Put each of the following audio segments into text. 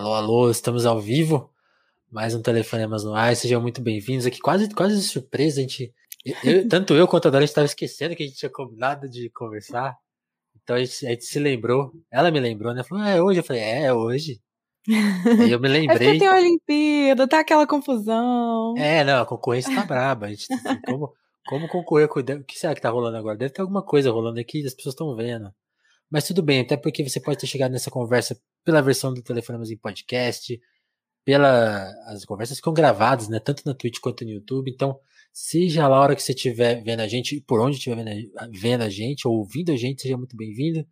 Alô, alô, estamos ao vivo. Mais um Telefonemas no ar. Sejam muito bem-vindos aqui. Quase, quase de surpresa, a gente. eu- tanto eu quanto a Dora estava esquecendo que a gente tinha combinado de conversar. Então a gente, a gente se lembrou. Ela me lembrou, né? Falou, "Ah, é hoje. Eu falei, é, é hoje. Aí eu me É lembrei. tem a Olimpíada, tá aquela confusão. É, não, a concorrência tá braba. A gente, como, como concorrer com. O que será que tá rolando agora? Deve ter alguma coisa rolando aqui, as pessoas estão vendo. Mas tudo bem, até porque você pode ter chegado nessa conversa pela versão do Telefonemas em podcast, pela. As conversas ficam gravadas, né? Tanto na Twitch quanto no YouTube. Então, seja lá a hora que você estiver vendo a gente, por onde estiver vendo, a- vendo a gente, ou ouvindo a gente, seja muito bem-vindo.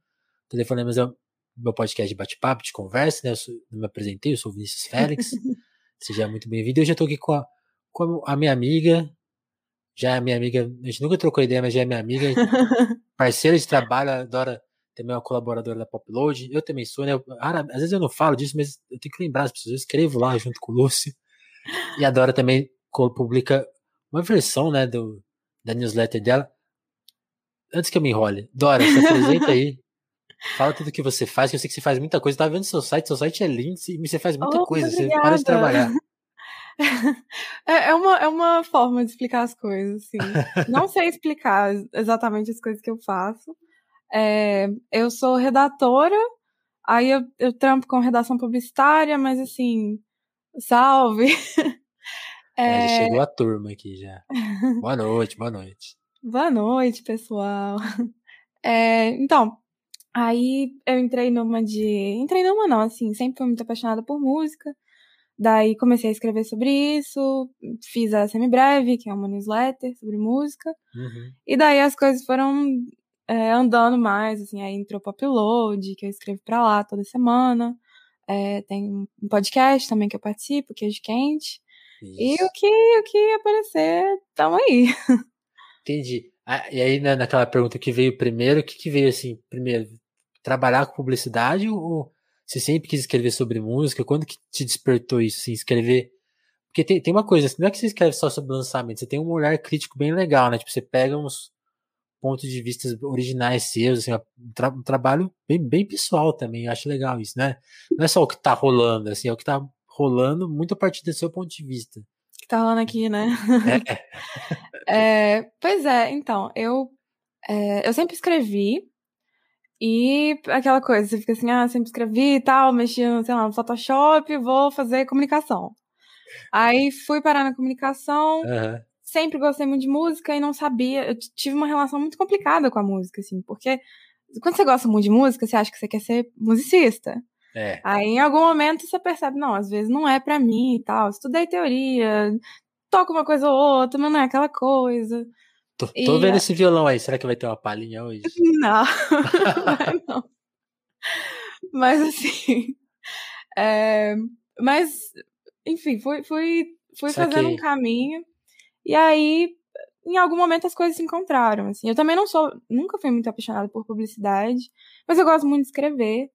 Telefonemas é o meu podcast de bate-papo, de conversa, né? Eu, sou, eu me apresentei, eu sou o Vinícius Félix. Seja muito bem-vindo. Hoje eu tô aqui com a, com a minha amiga, já é minha amiga, a gente nunca trocou ideia, mas já é minha amiga, parceira de trabalho, adora também é uma colaboradora da Popload. Eu também sou, né? Eu- às vezes eu não falo disso, mas eu tenho que lembrar as pessoas. Eu escrevo lá junto com o Lúcio. E a Dora também publica uma versão, né, do, da newsletter dela. Antes que eu me enrole, Dora, se apresenta aí. Fala tudo que você faz, que eu sei que você faz muita coisa. Eu tava vendo seu site, seu site é lindo e você faz muita Oh, coisa. Você obrigada. para de trabalhar. É, é uma, é uma forma de explicar as coisas, assim. Não sei explicar exatamente as coisas que eu faço. É, eu sou redatora, aí eu, eu trampo com redação publicitária, mas assim, salve! É, É, chegou a turma aqui já. Boa noite, boa noite. Boa noite, pessoal. É, então, aí eu entrei numa de. Entrei numa não, assim, sempre fui muito apaixonada por música. Daí comecei a escrever sobre isso, fiz a Semibreve, que é uma newsletter sobre música. Uhum. E daí as coisas foram é, andando mais, assim, aí entrou o Upload, que eu escrevo pra lá toda semana. É, tem um podcast também que eu participo, Queijo Quente. E Isso. o que, o que aparecer, tamo aí. Entendi. Ah, e aí, né, naquela pergunta que veio primeiro, o que, que veio assim, primeiro? Trabalhar com publicidade ou você sempre quis escrever sobre música? Quando que te despertou isso, assim, escrever? Porque tem, tem uma coisa, assim, não é que você escreve só sobre lançamento, você tem um olhar crítico bem legal, né? Tipo, você pega uns pontos de vista originais seus, assim, um, tra- um trabalho bem, bem pessoal também, eu acho legal isso, né? Não é só o que tá rolando, assim, é o que tá rolando muito a partir do seu ponto de vista. Que tá rolando aqui, né? É, é. Pois é, então, eu, é, eu sempre escrevi e aquela coisa, você fica assim, ah, sempre escrevi e tal, mexia, sei lá, no Photoshop, vou fazer comunicação. Aí fui parar na comunicação, Aham. Sempre gostei muito de música e não sabia, eu tive uma relação muito complicada com a música, assim, porque quando você gosta muito de música, você acha que você quer ser musicista. É. Aí em algum momento você percebe, não, às vezes não é pra mim e tal. Estudei teoria, toco uma coisa ou outra, mas não é aquela coisa. Tô, tô E, vendo esse violão aí. Será que vai ter uma palhinha hoje? Não, não vai não. Mas assim. é, mas, enfim, fui, fui, fui Saquei. fazendo um caminho. E aí, em algum momento, as coisas se encontraram. Assim. Eu também não sou. Nunca fui muito apaixonada por publicidade, mas eu gosto muito de escrever.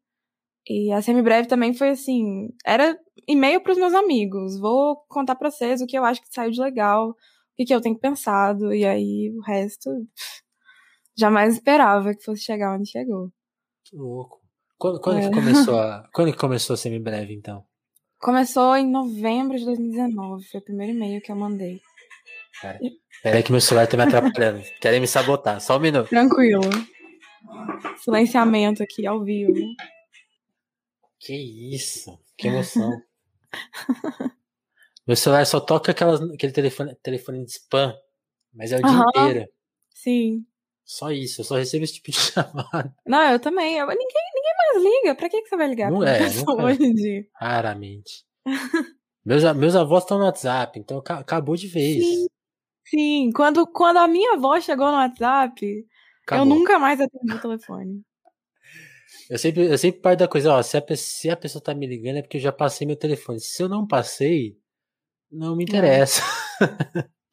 E a Semibreve também foi assim. Era e-mail pros meus amigos. Vou contar pra vocês o que eu acho que saiu de legal, o que, que eu tenho pensado. E aí o resto. pff, Jamais esperava que fosse chegar onde chegou. Que louco. Quando, quando É. que começou a. Quando que começou a semibreve, então? Começou em novembro de 2019. Foi o primeiro e-mail que eu mandei. Peraí que meu celular tá me atrapalhando. Querem me sabotar. Só um minuto. Tranquilo. Silenciamento aqui ao vivo. Que isso? Que emoção. meu celular só toca aquelas, aquele telefone, telefone de spam. Mas é o dia inteiro. Sim. Só isso. Eu só recebo esse tipo de chamada. Não, eu também. Eu- ninguém, ninguém mais liga. Pra que, que você vai ligar Não é, nunca- hoje em dia? Raramente. meus, meus avós estão no WhatsApp, então ca- acabou de vez. Sim. Sim, quando, quando a minha avó chegou no WhatsApp, eu Acabou. nunca mais atendi o telefone. Eu sempre, eu sempre parto da coisa, ó, se a, se a pessoa tá me ligando é porque eu já passei meu telefone. Se eu não passei, não me interessa.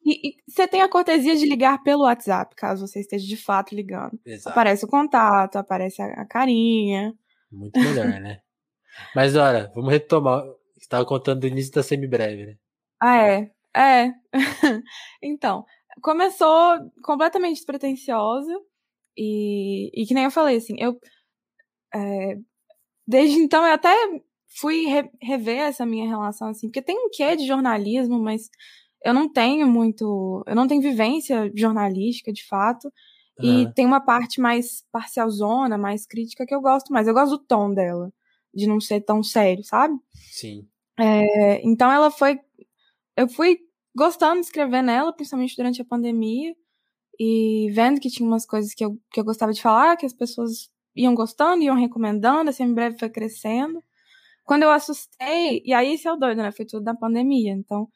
E, e você tem a cortesia de ligar pelo WhatsApp, caso você esteja de fato ligando. Exato. Aparece o contato, aparece a, a carinha. Muito melhor, né? Mas, olha, vamos retomar. Você tava contando do início da semibreve, né? Ah, é. É. então, começou completamente despretensiosa. E, e que nem eu falei, assim, eu. é, desde então eu até fui re rever essa minha relação, assim, porque tem um quê de jornalismo, mas eu não tenho muito. Eu não tenho vivência jornalística, de fato. Uhum. E tem uma parte mais parcialzona, mais crítica que eu gosto mais. Eu gosto do tom dela, de não ser tão sério, sabe? Sim. É, então ela foi. Eu fui gostando de escrever nela, principalmente durante a pandemia, e vendo que tinha umas coisas que eu, que eu gostava de falar, que as pessoas iam gostando, iam recomendando, assim, em breve foi crescendo. Quando eu assustei, e aí esse é o doido, né? Foi tudo da pandemia, então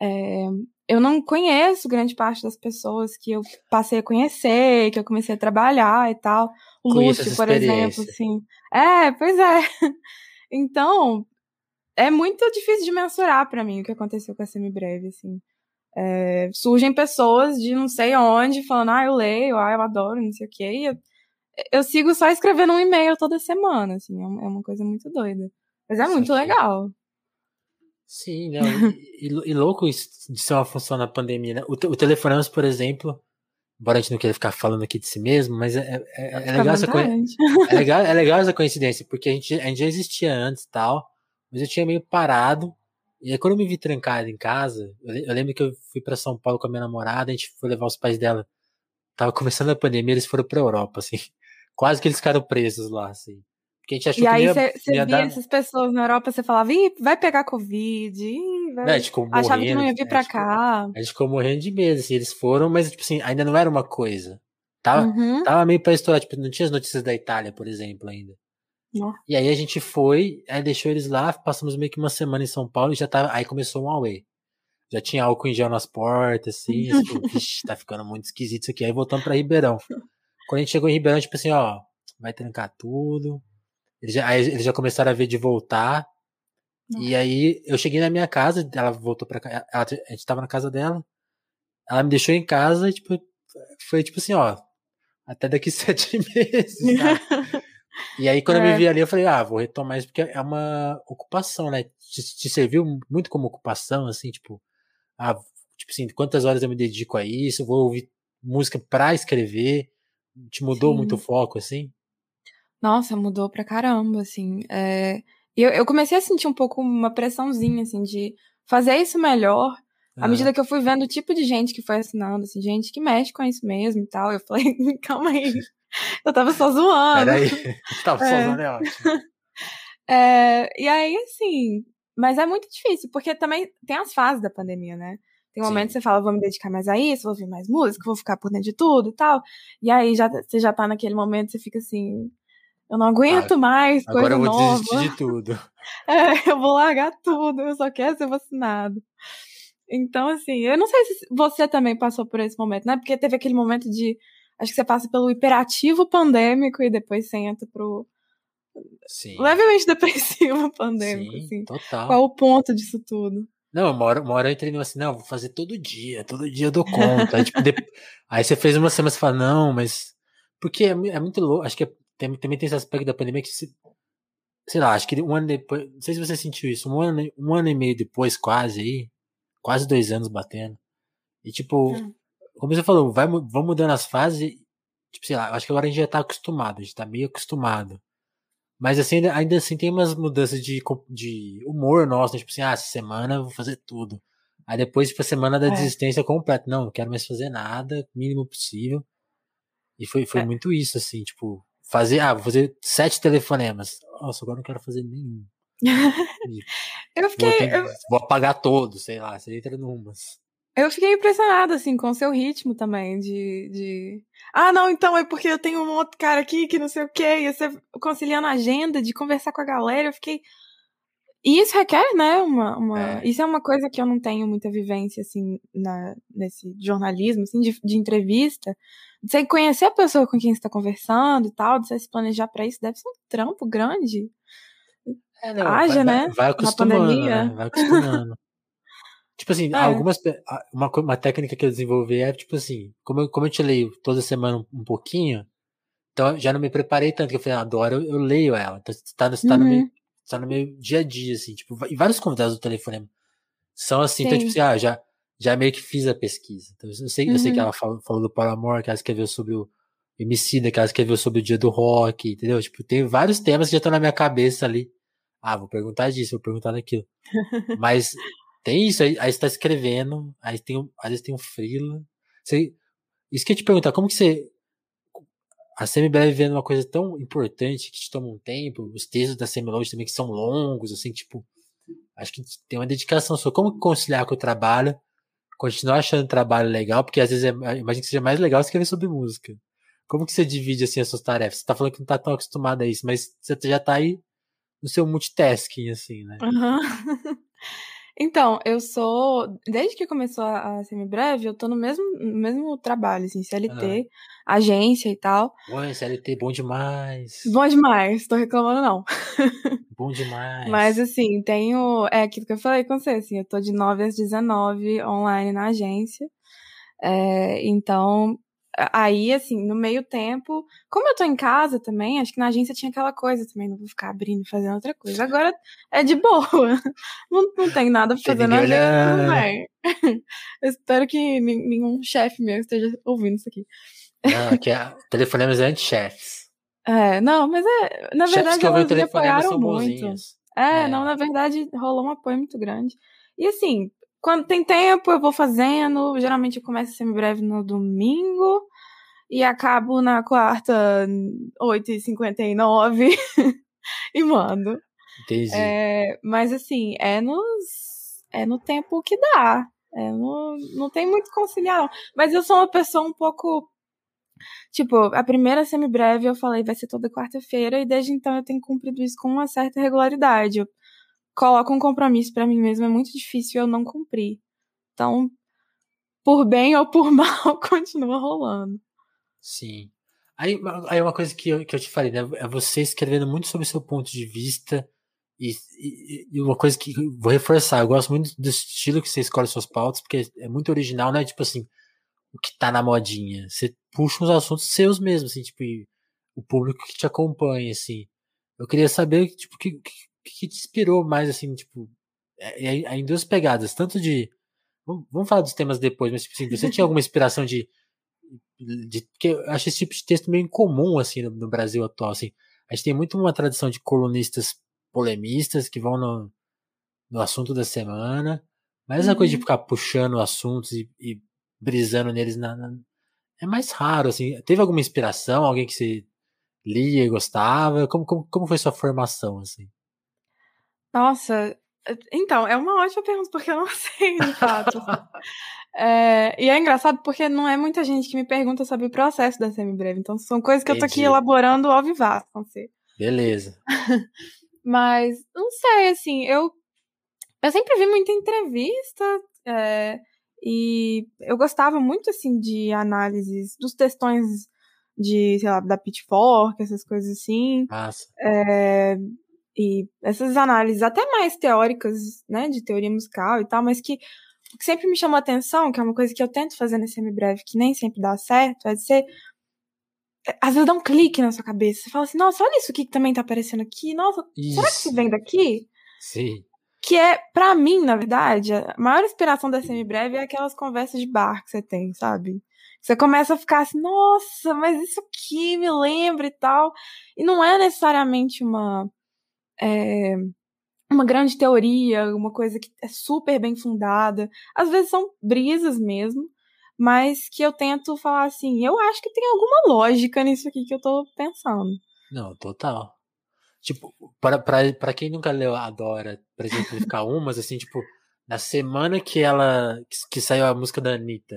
é, eu não conheço grande parte das pessoas que eu passei a conhecer, que eu comecei a trabalhar e tal. O Lúcio, por exemplo, assim. É, pois é. Então, é muito difícil de mensurar para mim o que aconteceu com a Semibreve, assim. É, surgem pessoas de não sei onde falando, ah, eu leio, ah, eu adoro, não sei o quê. Eu, eu sigo só escrevendo um e-mail toda semana, assim, é uma é coisa muito doida. Mas é muito legal. Sim, não, e, e, louco isso de ser uma função na pandemia, né? O, o Telefonemas, por exemplo, embora a gente não queira ficar falando aqui de si mesmo, mas é, é, é legal, essa é, legal, é legal essa coincidência, porque a gente, a gente já existia antes e tal, mas eu tinha meio parado, e aí quando eu me vi trancado em casa, eu, lembro que eu fui para São Paulo com a minha namorada, a gente foi levar os pais dela, tava começando a pandemia, eles foram pra Europa, assim, quase que eles ficaram presos lá, assim. Porque a gente achou e que aí você via dar... essas pessoas na Europa, você falava, ih, vai pegar Covid, ih, vai... Não, a gente ficou morrendo, Achava que não ia vir pra cá. A gente ficou morrendo de medo, assim, eles foram, mas, tipo assim, ainda não era uma coisa. Tava, uhum. tava meio pra estourar, tipo, não tinha as notícias da Itália, por exemplo, ainda. Não. E aí a gente foi, aí deixou eles lá, passamos meio que uma semana em São Paulo e já tava, aí começou um away. Já tinha álcool em gel nas portas, assim, tipo, Vixe, tá ficando muito esquisito isso aqui. Aí voltamos pra Ribeirão. Quando a gente chegou em Ribeirão, tipo assim, ó, vai trancar tudo, eles já, aí eles já começaram a ver de voltar. E aí eu cheguei na minha casa, ela voltou pra cá, a gente tava na casa dela. Ela me deixou em casa e, tipo, foi tipo assim, ó, até daqui sete meses. e aí, quando é. eu me é. vi ali, eu falei, ah, vou retomar isso, porque é uma ocupação, né? Te, te, serviu muito como ocupação, assim, tipo, ah, tipo assim, quantas horas eu me dedico a isso, vou ouvir música pra escrever. Te mudou Sim. muito o foco, assim? Nossa, mudou pra caramba, assim. É... Eu, eu comecei a sentir um pouco uma pressãozinha, assim, de fazer isso melhor. À medida que eu fui vendo o tipo de gente que foi assinando, assim, gente que mexe com isso mesmo e tal. Eu falei, calma aí. Eu tava só zoando. Peraí, tava é. só zoando, é ótimo. É, e aí, assim, mas é muito difícil, porque também tem as fases da pandemia, né? Tem um momento que você fala, vou me dedicar mais a isso, vou ouvir mais música, vou ficar por dentro de tudo e tal. E aí já, você já tá naquele momento, você fica assim, eu não aguento ah, mais coisa nova. Agora eu vou nova. desistir de tudo. É, eu vou largar tudo, eu só quero ser vacinado. Então, assim, eu não sei se você também passou por esse momento, né? Porque teve aquele momento de. Acho que você passa pelo hiperativo pandêmico e depois você entra pro. Sim. Levemente depressivo pandêmico, Sim, assim. Total. Qual o ponto disso tudo? Não, uma hora, uma hora eu entrei assim, não, vou fazer todo dia, todo dia eu dou conta. aí, tipo, de... aí você fez uma semana e fala, não, mas. Porque é, é muito louco, acho que é tem, também tem esse aspecto da pandemia que se, sei lá, acho que um ano depois, não sei se você sentiu isso, um ano, um ano e meio depois, quase aí, quase dois anos batendo. E tipo, hum. Como você falou, vai, vão mudando as fases, tipo, sei lá, acho que agora a gente já tá acostumado, a gente tá meio acostumado. Mas assim, ainda, ainda assim tem umas mudanças de, de humor nosso, né? tipo assim, ah, essa semana eu vou fazer tudo. Aí depois, tipo, a semana da é. desistência completa. Não, não quero mais fazer nada, mínimo possível. E foi, foi é. muito isso, assim, tipo, fazer, ah, vou fazer sete telefonemas. Nossa, agora não quero fazer nenhum. eu fiquei. Vou, ter, eu... vou, apagar todos, sei lá, você entra numas. Eu fiquei impressionada, assim, com o seu ritmo também, de, de. Ah, não, então é porque eu tenho um outro cara aqui que não sei o quê, e você conciliando a agenda, de conversar com a galera, eu fiquei. E isso requer, né, uma. uma... É. Isso é uma coisa que eu não tenho muita vivência, assim, na, nesse jornalismo, assim, de, de entrevista de você conhecer a pessoa com quem você está conversando e tal, de você se planejar para isso, deve ser um trampo grande. É, não, Haja, vai, né? Vai acostumando, né? Vai acostumando. Tipo assim, é. algumas. Uma, uma técnica que eu desenvolvi é, tipo assim, como eu, como eu te leio toda semana um, um pouquinho, então já não me preparei tanto, que eu falei, ah, adoro, eu, eu leio ela. Então você tá, você tá, uhum. no meu, tá no meu dia a dia, assim, tipo, e vários convidados do telefone são assim, Sim. então, tipo assim, ah, já já meio que fiz a pesquisa. Então, eu, sei, uhum. eu sei que uhum. ela falou, falou do Paramore, que ela escreveu sobre o Emicida, que ela escreveu sobre o dia do rock, entendeu? Tipo, tem vários temas que já estão na minha cabeça ali. Ah, vou perguntar disso, vou perguntar daquilo. Mas tem isso, aí, aí você tá escrevendo, aí tem, às vezes tem um freela. Você, isso que eu te perguntar, como que você. A semi-breve vendo uma coisa tão importante que te toma um tempo, os textos da semi também que são longos, assim, tipo. Acho que tem uma dedicação sua. Como conciliar com o trabalho? Continuar achando o trabalho legal, porque às vezes é, imagino que seja mais legal escrever sobre música. Como que você divide assim as suas tarefas? Você tá falando que não tá tão acostumado a isso, mas você já tá aí no seu multitasking, assim, né? Uhum. Então, eu sou. Desde que começou a, a semi-breve, eu tô no mesmo, no mesmo trabalho, assim, CLT, ah. agência e tal. Ué, CLT, bom demais. Bom demais, tô reclamando não. Bom demais. Mas, assim, tenho. É aquilo que eu falei com você, assim, eu tô de 9 às 19 online na agência. É, então, aí, assim, no meio tempo, como eu tô em casa também, acho que na agência tinha aquela coisa também, não vou ficar abrindo, fazendo outra coisa. Agora é de boa. Não, não tem nada pra fazer na agência, não é. Eu espero que nenhum chefe meu esteja ouvindo isso aqui. Não, aqui é telefonemas anti-chefes. É, não, mas é, na verdade, elas me apoiaram muito. É, é, não, na verdade, rolou um apoio muito grande. E assim, quando tem tempo, eu vou fazendo. Geralmente eu começo semi-breve no domingo e acabo na quarta, 8h59 e mando. Entendi. É, mas assim, é nos. É no tempo que dá. É no, não tem muito conciliar. Mas eu sou uma pessoa um pouco. Tipo, a primeira semi-breve eu falei vai ser toda quarta-feira, e desde então eu tenho cumprido isso com uma certa regularidade. Eu coloco um compromisso para mim mesma, é muito difícil eu não cumprir. Então, por bem ou por mal, continua rolando. Sim. Aí, aí uma coisa que eu, que eu te falei, né? É você escrevendo muito sobre o seu ponto de vista. E, e, e, uma coisa que vou reforçar, eu gosto muito do estilo que você escolhe suas pautas, porque é muito original, né? Tipo assim, o que tá na modinha. Você puxa uns assuntos seus mesmos, assim, tipo, o público que te acompanha, assim. Eu queria saber, tipo, que, que, que te inspirou mais, assim, tipo, é, é, em duas pegadas, tanto de. Vamos falar dos temas depois, mas, tipo assim, você tinha alguma inspiração de. de porque eu acho esse tipo de texto meio incomum, assim, no, no Brasil atual, assim. A gente tem muito uma tradição de colunistas polemistas que vão no, no assunto da semana, mas essa uhum. coisa de uhum. ficar puxando assuntos e, e brisando neles na, na, é mais raro, assim. Teve alguma inspiração, alguém que você lia e gostava? Como, como, como foi sua formação, assim? Nossa, então, é uma ótima pergunta, porque eu não sei, de fato. é, e é engraçado porque não é muita gente que me pergunta sobre o processo da semi-breve. Então, são coisas que Entendi. eu tô aqui elaborando ao com você. Beleza. Mas, não sei, assim, eu, eu sempre vi muita entrevista é, e eu gostava muito, assim, de análises dos textões de, sei lá, da Pitchfork, essas coisas assim. Massa. É, e essas análises até mais teóricas, né, de teoria musical e tal, mas que o que sempre me chamou a atenção, que é uma coisa que eu tento fazer nesse semi-breve, que nem sempre dá certo, é de ser é, às vezes dá um clique na sua cabeça. Você fala assim, nossa, olha isso aqui que também tá aparecendo aqui. Nossa, isso. será que isso vem daqui? Sim. Que é, para mim, na verdade, a maior inspiração da semi-breve é aquelas conversas de bar que você tem, sabe? Você começa a ficar assim, nossa, mas isso aqui me lembra e tal. E não é necessariamente uma é, uma grande teoria, uma coisa que é super bem fundada. Às vezes são brisas mesmo, mas que eu tento falar assim, eu acho que tem alguma lógica nisso aqui que eu tô pensando. Não, total. Tipo, para, para, para quem nunca leu a Dora, pra exemplificar umas, assim, tipo, na semana que ela. Que, que, saiu a música da Anitta,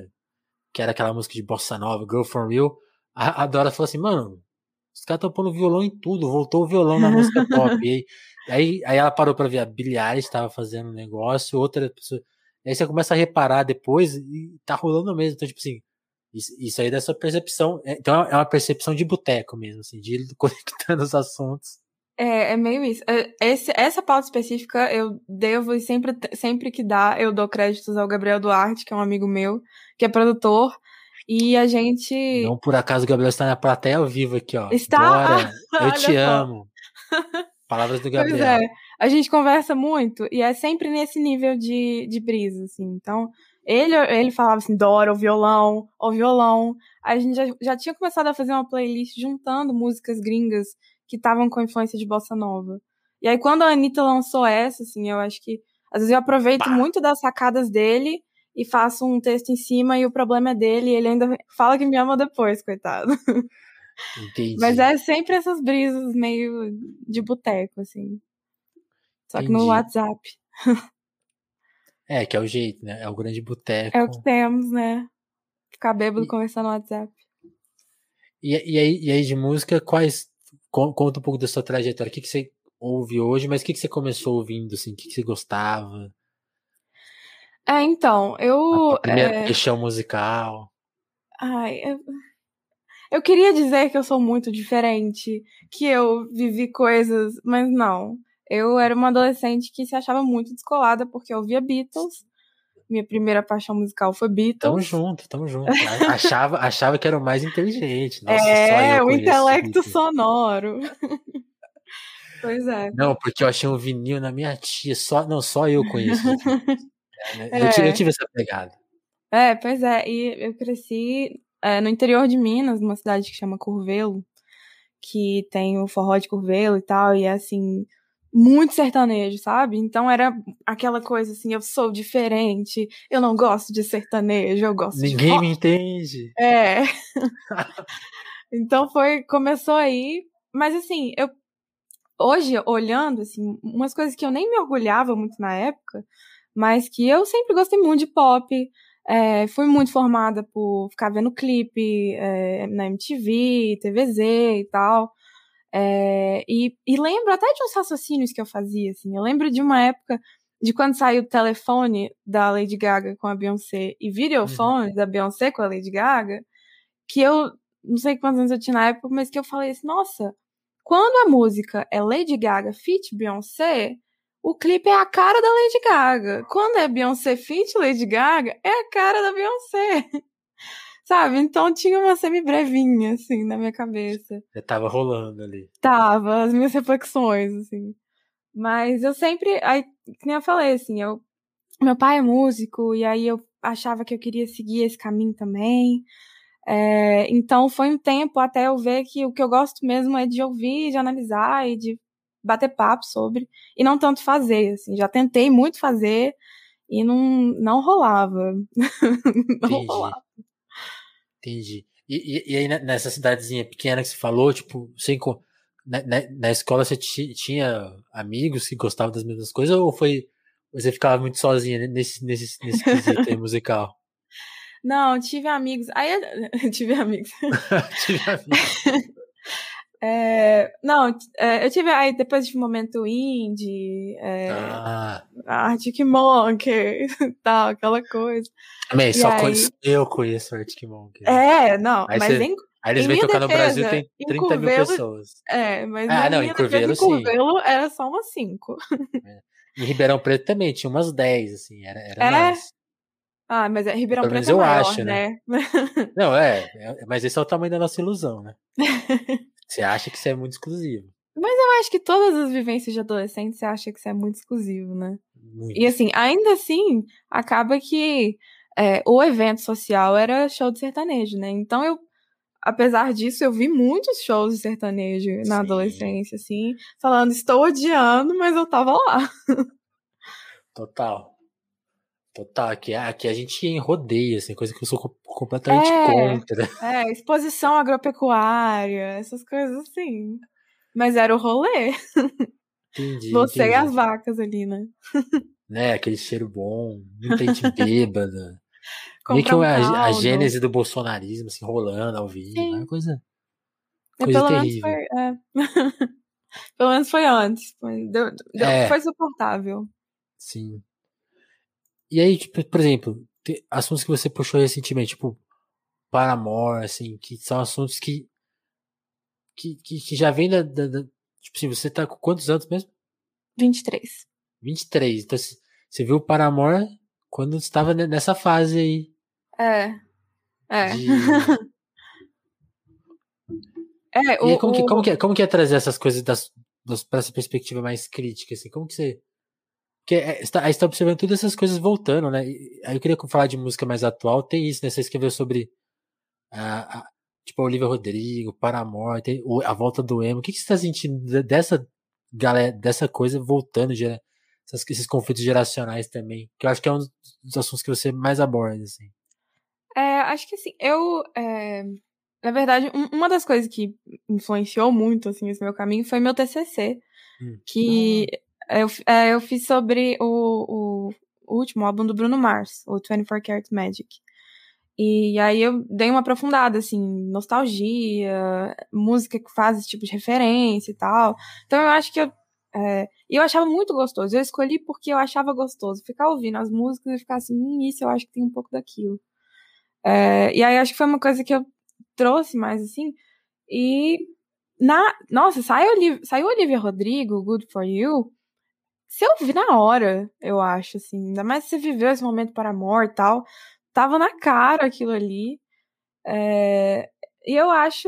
que era aquela música de Bossa Nova, Girl From Real, a, a Dora falou assim, mano, os caras estão pondo violão em tudo, voltou o violão na música pop. E aí, aí, ela parou pra ver a Billie Eilish estava fazendo um negócio, outra pessoa. Aí você começa a reparar depois e tá rolando mesmo. Então, tipo assim, isso, isso aí dessa percepção. É, então é uma percepção de boteco mesmo, assim, de conectando os assuntos. É, é meio isso. É, esse, essa pauta específica eu devo, e sempre, sempre que dá, eu dou créditos ao Gabriel Duarte, que é um amigo meu, que é produtor. E a gente. Não por acaso o Gabriel está na plateia ao vivo aqui, ó. Está? Bora, eu te amo. Palavras do Gabriel. Pois é. A gente conversa muito e é sempre nesse nível de, de brisa, assim. Então, ele, ele falava assim, Dora, o violão, o violão. A gente já, já tinha começado a fazer uma playlist juntando músicas gringas que estavam com influência de bossa nova. E aí, quando a Anitta lançou essa, assim, eu acho que. Às vezes eu aproveito Pá. muito das sacadas dele e faço um texto em cima e o problema é dele e ele ainda fala que me ama depois, coitado. Entendi. Mas é sempre essas brisas meio de boteco, assim. Só que no Entendi. WhatsApp. É, que é o jeito, né? É o grande boteco. É o que temos, né? Ficar bêbado E- conversando no WhatsApp. E, e, aí, e aí de música, quais. con- Conta um pouco da sua trajetória. O que, que você ouve hoje, mas o que, que você começou ouvindo, assim? O que, que você gostava? É, então, eu. A primeira é, paixão musical. Ai, eu... eu queria dizer que eu sou muito diferente, que eu vivi coisas, mas não. Eu era uma adolescente que se achava muito descolada porque eu ouvia Beatles. Minha primeira paixão musical foi Beatles. Tamo junto, tamo junto. Achava, achava que era o mais inteligente. Nossa, é, o intelecto Beatles. sonoro. pois é. Não, porque eu achei um vinil na minha tia. Só, não, só eu conheço. É, né? eu, É. tive, eu tive essa pegada. É, pois é. E eu cresci é, no interior de Minas, numa cidade que chama Curvelo, que tem o forró de Curvelo e tal, e é assim, muito sertanejo, sabe? Então era aquela coisa assim, eu sou diferente, eu não gosto de sertanejo, eu gosto de Ninguém me entende. É. então foi, começou aí, mas assim, eu hoje olhando assim, umas coisas que eu nem me orgulhava muito na época, mas que eu sempre gostei muito de pop, é, fui muito formada por ficar vendo clipe é, na MTV, TVZ e tal. É, e, e lembro até de uns raciocínios que eu fazia, assim. Eu lembro de uma época de quando saiu o telefone da Lady Gaga com a Beyoncé e videofone da Beyoncé com a Lady Gaga, que eu não sei quantos anos eu tinha na época, mas que eu falei assim, nossa, quando a música é Lady Gaga feat Beyoncé, o clipe é a cara da Lady Gaga. Quando é Beyoncé feat Lady Gaga, é a cara da Beyoncé. Sabe? Então tinha uma semi-brevinha, assim, na minha cabeça. Já tava rolando ali. Tava, as minhas reflexões, assim. Mas eu sempre, aí, que nem eu falei, assim, eu, meu pai é músico, e aí eu achava que eu queria seguir esse caminho também. É, então foi um tempo até eu ver que o que eu gosto mesmo é de ouvir, de analisar e de bater papo sobre, e não tanto fazer, assim. Já tentei muito fazer e não, não rolava. não Entendi. rolava. Entendi. E, e, e aí, ne- nessa cidadezinha pequena que você falou, tipo, enco- na, na, na escola você ti- tinha amigos que gostavam das mesmas coisas ou foi. Você ficava muito sozinha nesse, nesse, nesse quesito aí musical? Não, tive amigos. Aí tive amigos. Tive amigos. É, não, é, eu tive aí depois de momento indie, é, Ah, Arctic Monkey e tal, aquela coisa. E só aí- eu conheço Arctic Monkey. É, não, Aí mas você- em, Aí eles vêm tocar no Brasil, defesa, tem em 30 mil Curvelo- pessoas. é, mas Ah, não, em Curvelo, defesa, em sim. Curvelo era só umas cinco. Em Ribeirão Preto também, tinha umas 10, assim, era, era É? mais. Ah, mas é Ribeirão Pelo Preto é maior, acho, né? Não, é, é, mas esse é o tamanho da nossa ilusão, né? Você acha que isso é muito exclusivo. Eu acho que todas as vivências de adolescente você acha que isso é muito exclusivo, né? Muito. E assim, ainda assim, acaba que é, o evento social era show de sertanejo, né? Então eu, apesar disso, eu vi muitos shows de sertanejo na Sim. adolescência, assim, falando, estou odiando, mas eu tava lá. Total. Total. Aqui, aqui a gente ia em rodeio, assim, coisa que eu sou co- completamente É. contra. É, exposição agropecuária, essas coisas assim. Mas era o rolê. Entendi. Você e entendi. as vacas ali, né? Né, aquele cheiro bom, muita gente bêbada. Meio que um a, a gênese do bolsonarismo, assim, rolando ao vivo. Sim. É coisa, É, coisa pelo menos terrível. foi. é. pelo menos foi antes. Foi, deu- deu- É. foi suportável. Sim. E aí, tipo, por exemplo, assuntos que você puxou recentemente, tipo, Paramore, assim, que são assuntos que que, que, que já vem da, da, da- Tipo assim, você tá com quantos anos mesmo? 23. 23. Então, você viu o Paramore quando estava ne- nessa fase aí É. É. de... É, E aí, o, como, que, o- como, que é, como que é trazer essas coisas das, das, pra essa perspectiva mais crítica, assim? Como que você... Porque é, você tá- aí você tá observando todas essas coisas voltando, né? E- Aí eu queria falar de música mais atual. Tem isso, né? Você escreveu sobre a, a- tipo, a Olivia Rodrigo, Paramore, tem a volta do emo. O que, que você tá sentindo de- dessa galera, dessa coisa voltando, gera, essas, esses conflitos geracionais também. Que eu acho que é um dos assuntos que você mais aborda, assim. É, acho que assim, eu. É, na verdade, um, uma das coisas que influenciou muito, assim, esse meu caminho foi meu TCC. Hum. Que ah. Eu, é, eu fiz sobre o, o, o, último álbum do Bruno Mars, o 24 Karat Magic. E aí eu dei uma aprofundada, assim, nostalgia, música que faz esse tipo de referência e tal. Então eu acho que eu. É, eu achava muito gostoso. Eu escolhi porque eu achava gostoso. Ficar ouvindo as músicas e ficar assim, hum, isso eu acho que tem um pouco daquilo. É, e aí acho que foi uma coisa que eu trouxe mais assim. E na, nossa, saiu, saiu Olivia Rodrigo, Good for You. Se eu vi na hora, eu acho, assim. Ainda mais se você viveu esse momento para amor e tal. Tava na cara aquilo ali. É, e eu acho.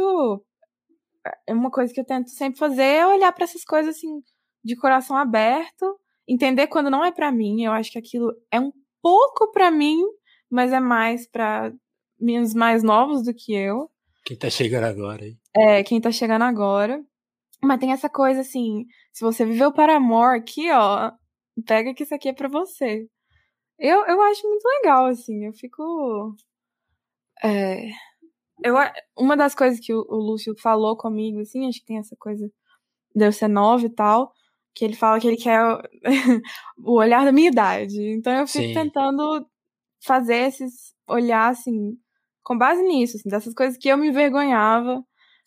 É uma coisa que eu tento sempre fazer é olhar para essas coisas assim, de coração aberto, entender quando não é para mim. Eu acho que aquilo é um pouco para mim, mas é mais para meninos mais novos do que eu. Quem tá chegando agora, hein? É, quem tá chegando agora. Mas tem essa coisa assim, se você viveu para amor aqui, ó, pega que isso aqui é para você. Eu, eu acho muito legal, assim, eu fico. É, eu, uma das coisas que o, o Lúcio falou comigo, assim, acho que tem essa coisa de eu ser nova e tal, que ele fala que ele quer o olhar da minha idade. Então eu fico Sim. tentando fazer esses olhar, assim, com base nisso, assim, dessas coisas que eu me envergonhava.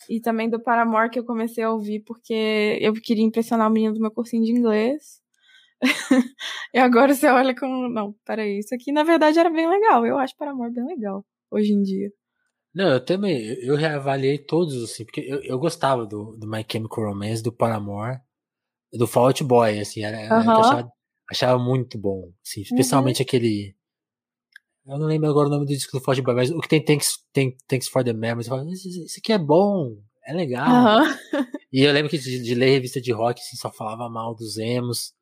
E também do Paramore que eu comecei a ouvir porque eu queria impressionar o menino do meu cursinho de inglês. e agora você olha com. Não, peraí, isso aqui na verdade era bem legal. Eu acho Paramore bem legal hoje em dia. Não, eu também, eu reavaliei todos, assim, porque eu, eu gostava do, do My Chemical Romance, do Paramore, do Fall Out Boy, assim, era, uh -huh. eu achava, achava, muito bom, assim, especialmente uh -huh. aquele eu não lembro agora o nome do disco do Forte Boy, mas o que tem Thanks, tem, Thanks for the Memories. Falo, isso, isso aqui é bom, é legal. E eu lembro que de, de, ler revista de rock, assim, só falava mal dos emos.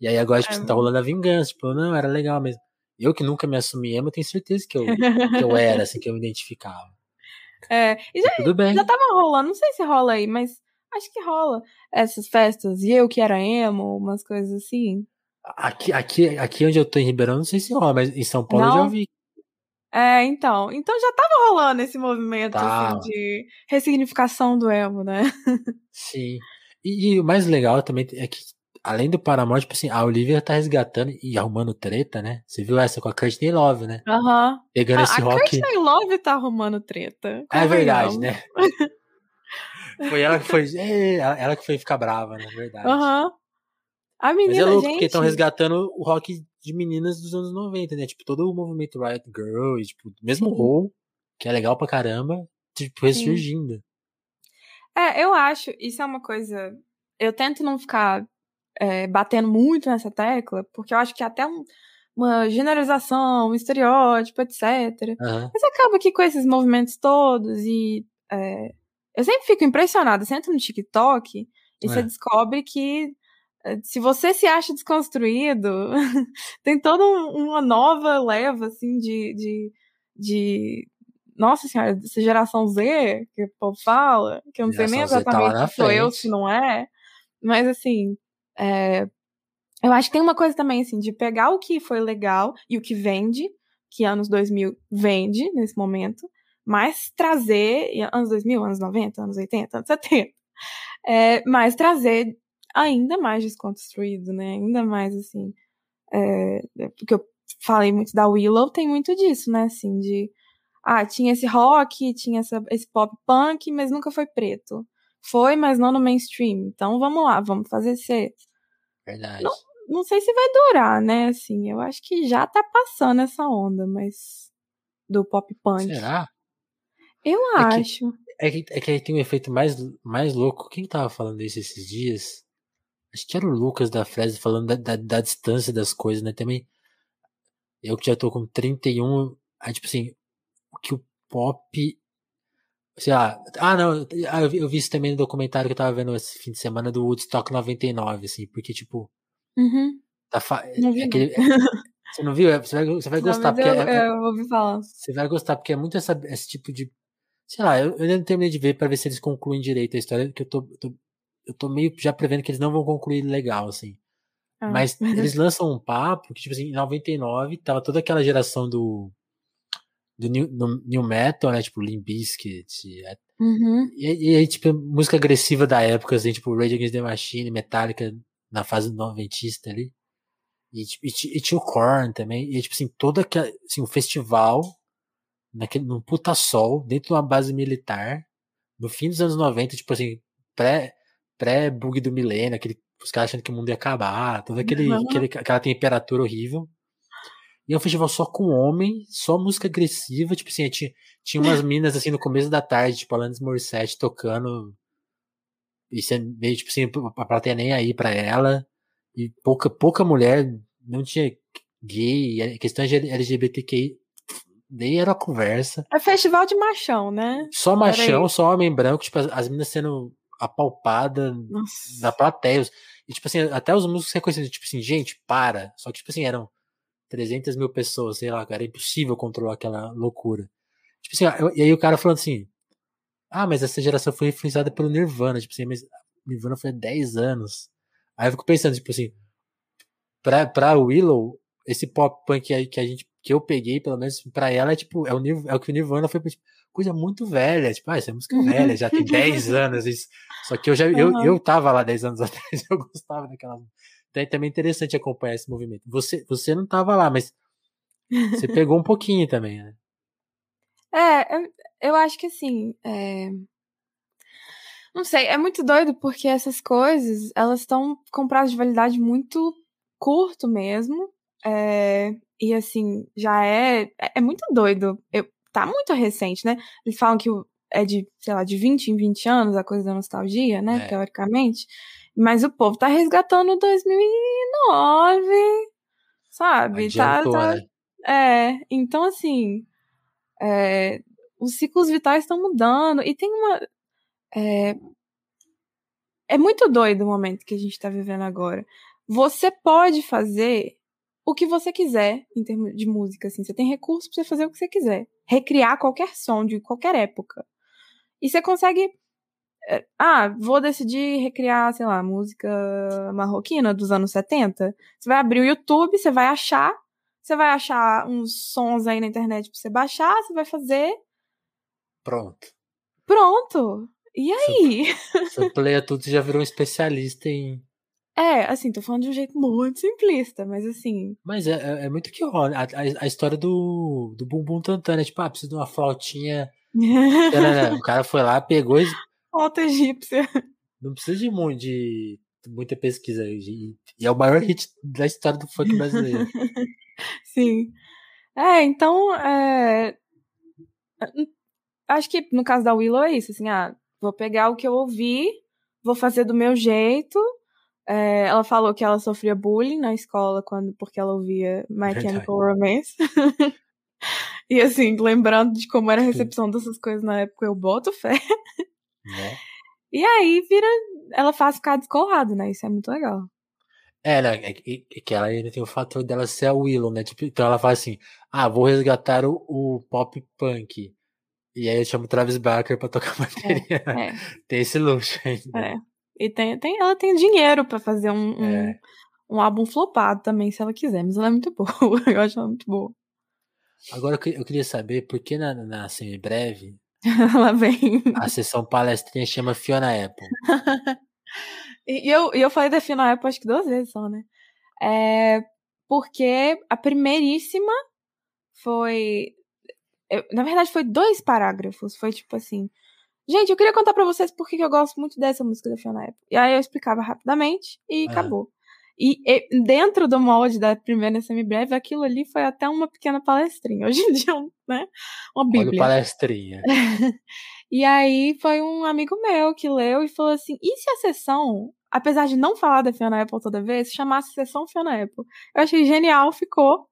E aí agora, tipo, é. tá rolando a vingança. Tipo, não, era legal mesmo. Eu que nunca me assumi emo, tenho certeza que eu, que eu era, assim, que eu me identificava. É, e já, tudo bem. já tava rolando, não sei se rola aí, mas acho que rola essas festas. E eu que era emo, umas coisas assim. Aqui, aqui, aqui onde eu tô em Ribeirão, não sei se rola, mas em São Paulo não. eu já ouvi. É, então. Então já tava rolando esse movimento assim, de ressignificação do emo, né? Sim. E, e, o mais legal também é que, além do Paramore, tipo assim, a Olivia tá resgatando e arrumando treta, né? Você viu essa com a Courtney Love, né? Aham. Uhum. Pegando a, esse a rock. A Courtney Love tá arrumando treta. É verdade, né? foi ela que foi. É, ela que foi ficar brava, na né? verdade. Aham. Uhum. A menina, Mas é louco, gente... porque estão resgatando o rock de meninas dos anos 90, né? Tipo, todo o movimento Riot Girl, e, tipo, mesmo o Roll, que é legal pra caramba, tipo, ressurgindo. É, eu acho, isso é uma coisa. Eu tento não ficar é, batendo muito nessa tecla, porque eu acho que é até um, uma generalização, um estereótipo, etc. Uhum. Mas acaba que com esses movimentos todos e. É, eu sempre fico impressionada. Você entra no TikTok e é. você descobre que se você se acha desconstruído, tem toda um, uma nova leva, assim, de, de, de. Nossa senhora, dessa geração Z, que o povo fala, que eu não sei nem tá exatamente tá se sou eu, se não é. Mas, assim, é, eu acho que tem uma coisa também, assim, de pegar o que foi legal e o que vende, que anos 2000 vende nesse momento, mas trazer, anos 2000, anos 90, anos 80, anos 70, é, mas trazer ainda mais desconstruído, né? Ainda mais assim. É, porque eu falei muito da Willow, tem muito disso, né? Assim, de. Ah, tinha esse rock, tinha essa, esse pop punk, mas nunca foi preto. Foi, mas não no mainstream. Então vamos lá, vamos fazer ser. Verdade. Não, não sei se vai durar, né? Assim, eu acho que já tá passando essa onda, mas. Do pop punk. Será? Eu é acho. Que, é, que, é que aí tem um efeito mais, mais louco. Quem tava falando isso esses dias? Acho que era o Lucas da Fresa falando da, da, da, distância das coisas, né? Também. Eu que já tô com 31. Aí, tipo assim, que o pop. Sei lá. Ah, não. Ah, eu, vi, isso também no documentário que eu tava vendo esse fim de semana do Woodstock 99, assim, porque, tipo. Uhum. Tá fa... é, aquele, é, você não viu? É, você vai, você vai não, gostar. Porque eu, é, eu ouvi falar. Você vai gostar, porque é muito essa, esse tipo de. Sei lá, eu, eu ainda não terminei de ver pra ver se eles concluem direito a história, que eu tô, tô eu tô meio já prevendo que eles não vão concluir legal, assim. Ah. Mas eles lançam um papo que, tipo assim, em 99, tava toda aquela geração do. Do new, do new metal, né? Tipo, Limp Bizkit. Uhum. E, e aí, tipo, música agressiva da época, assim, tipo, Rage Against the Machine, Metallica, na fase noventista ali. E, e, e, tinha o Korn também. E, tipo assim, todo aquele, assim, um festival, naquele, num puta sol, dentro de uma base militar, no fim dos anos 90, tipo assim, pré, pré-bug do milênio, aquele, os caras achando que o mundo ia acabar, toda aquele, uhum. aquele, aquela temperatura horrível. E é um festival só com homem, só música agressiva, tipo assim, tinha, tinha umas minas assim no começo da tarde, tipo Alanis Morissette tocando. E você meio, tipo assim, a plateia nem aí pra ela. E pouca, pouca mulher, não tinha gay, a questão de LGBTQI nem era conversa. É festival de machão, né? Só machão, só homem branco, tipo, as, as meninas sendo apalpadas na plateia. E, tipo assim, até os músicos reconhecidos, tipo assim, gente, para. Só que, tipo assim, eram 300 mil pessoas, sei lá, era impossível controlar aquela loucura. Tipo assim, e aí o cara falando assim, ah, mas essa geração foi influenciada pelo Nirvana, tipo assim, mas Nirvana foi há 10 anos. Aí eu fico pensando, tipo assim, pra, pra Willow, esse pop punk que a, que a gente, que eu peguei, pelo menos pra ela, é tipo, é o, é o que o Nirvana foi, tipo, coisa muito velha, tipo, ah, essa é música velha, já tem 10 anos, isso. Só que eu já, eu, eu tava lá 10 anos atrás, eu gostava daquela então é também interessante acompanhar esse movimento. Você, você não tava lá, mas você pegou um pouquinho também, né? É, eu, eu acho que assim, é... não sei, é muito doido porque essas coisas, elas estão com prazo de validade muito curto mesmo, é... e assim, já é, é, é muito doido, eu, tá muito recente, né? Eles falam que é de, sei lá, de 20 em 20 anos a coisa da nostalgia, né, é. teoricamente, mas o povo tá resgatando 2009, sabe? Adiantou, tá, tá... Né? É, então assim, é, os ciclos vitais estão mudando e tem uma. É, é muito doido o momento que a gente tá vivendo agora. Você pode fazer o que você quiser em termos de música, assim. Você tem recursos pra você fazer o que você quiser. Recriar qualquer som de qualquer época. E você consegue é, ah, vou decidir recriar, sei lá, música marroquina dos anos 70. Você vai abrir o YouTube, você vai achar, você vai achar uns sons aí na internet pra você baixar, você vai fazer. Pronto. Pronto. E aí? Você playa tudo, você já virou um especialista em. É, assim, tô falando de um jeito muito simplista, mas assim. Mas é, é, é muito que rola. A, a, a, história do, do Bumbum Tantana, é tipo, ah, preciso de uma flautinha. o cara foi lá, pegou e Alta egípcia. Não precisa de muito de muita pesquisa. E, e é o maior hit da história do funk brasileiro. Sim. É, então, é... acho que no caso da Willow é isso, assim, ah, vou pegar o que eu ouvi, vou fazer do meu jeito. É, ela falou que ela sofria bullying na escola quando, porque ela ouvia My Verdade. Chemical Romance. e assim, lembrando de como era a recepção dessas coisas na época, eu boto fé. Né? E aí vira. Ela faz ficar descolado, né? Isso é muito legal. É, né? É que, é que ela ainda tem o fator dela ser a Willow, né? Tipo, então ela fala assim: ah, vou resgatar o, o pop punk. E aí eu chamo o Travis Barker pra tocar bateria. É, é. tem esse luxo ainda. É. E tem, tem, ela tem dinheiro pra fazer um, um, é. um álbum flopado também, se ela quiser. Mas ela é muito boa. eu acho ela muito boa. Agora eu queria saber por que na, na semi-breve Ela vem. A sessão palestrinha chama Fiona Apple. e eu, eu falei da Fiona Apple acho que duas vezes só, né? É, porque a primeiríssima foi. Eu, na verdade, foi dois parágrafos. Foi tipo assim. Gente, eu queria contar para vocês por que eu gosto muito dessa música da Fiona Apple. E aí eu explicava rapidamente e ah. acabou. E, e, dentro do molde da primeira semi-breve, aquilo ali foi até uma pequena palestrinha. Hoje em dia, né? Uma bíblia. Olha palestrinha. e aí foi um amigo meu que leu e falou assim, e se a sessão, apesar de não falar da Fiona Apple toda vez, chamasse sessão Fiona Apple? Eu achei genial, ficou.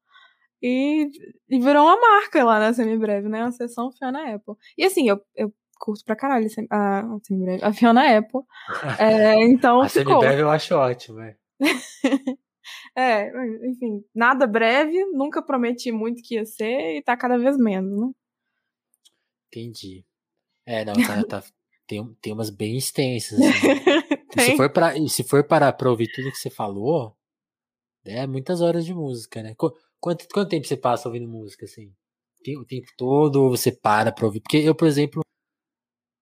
E, e virou uma marca lá na semi-breve, né? Uma sessão Fiona Apple. E assim, eu, eu curto pra caralho a, a, a Fiona Apple. É, então a ficou. semi-breve eu acho ótimo, é. é, enfim, nada breve, nunca prometi muito que ia ser e tá cada vez menos, né? Entendi. É, não, tá, tá tem, tem umas bem extensas. Assim. Se for para se for parar pra ouvir tudo que você falou, é muitas horas de música, né? Quanto, quanto tempo você passa ouvindo música, assim? O tempo todo ou você para pra ouvir? Porque eu, por exemplo,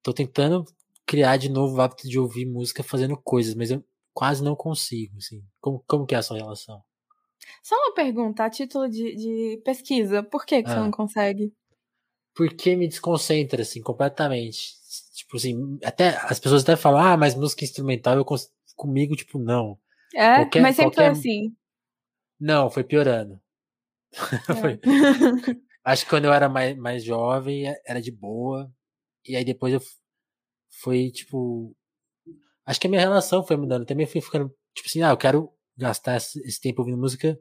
tô tentando criar de novo o hábito de ouvir música fazendo coisas, mas eu quase não consigo, assim. Como, como que é a sua relação? Só uma pergunta, a título de, de pesquisa, por que, que ah. você não consegue? Porque me desconcentra, assim, completamente. Tipo assim, até as pessoas até falam, ah, mas música instrumental eu comigo, tipo, não. É, qualquer, mas sempre qualquer... foi assim. Não, foi piorando. É. foi... Acho que quando eu era mais, mais jovem era de boa. E aí depois eu foi tipo. Acho que a minha relação foi mudando. Também fui ficando, tipo assim, ah, eu quero gastar esse tempo ouvindo música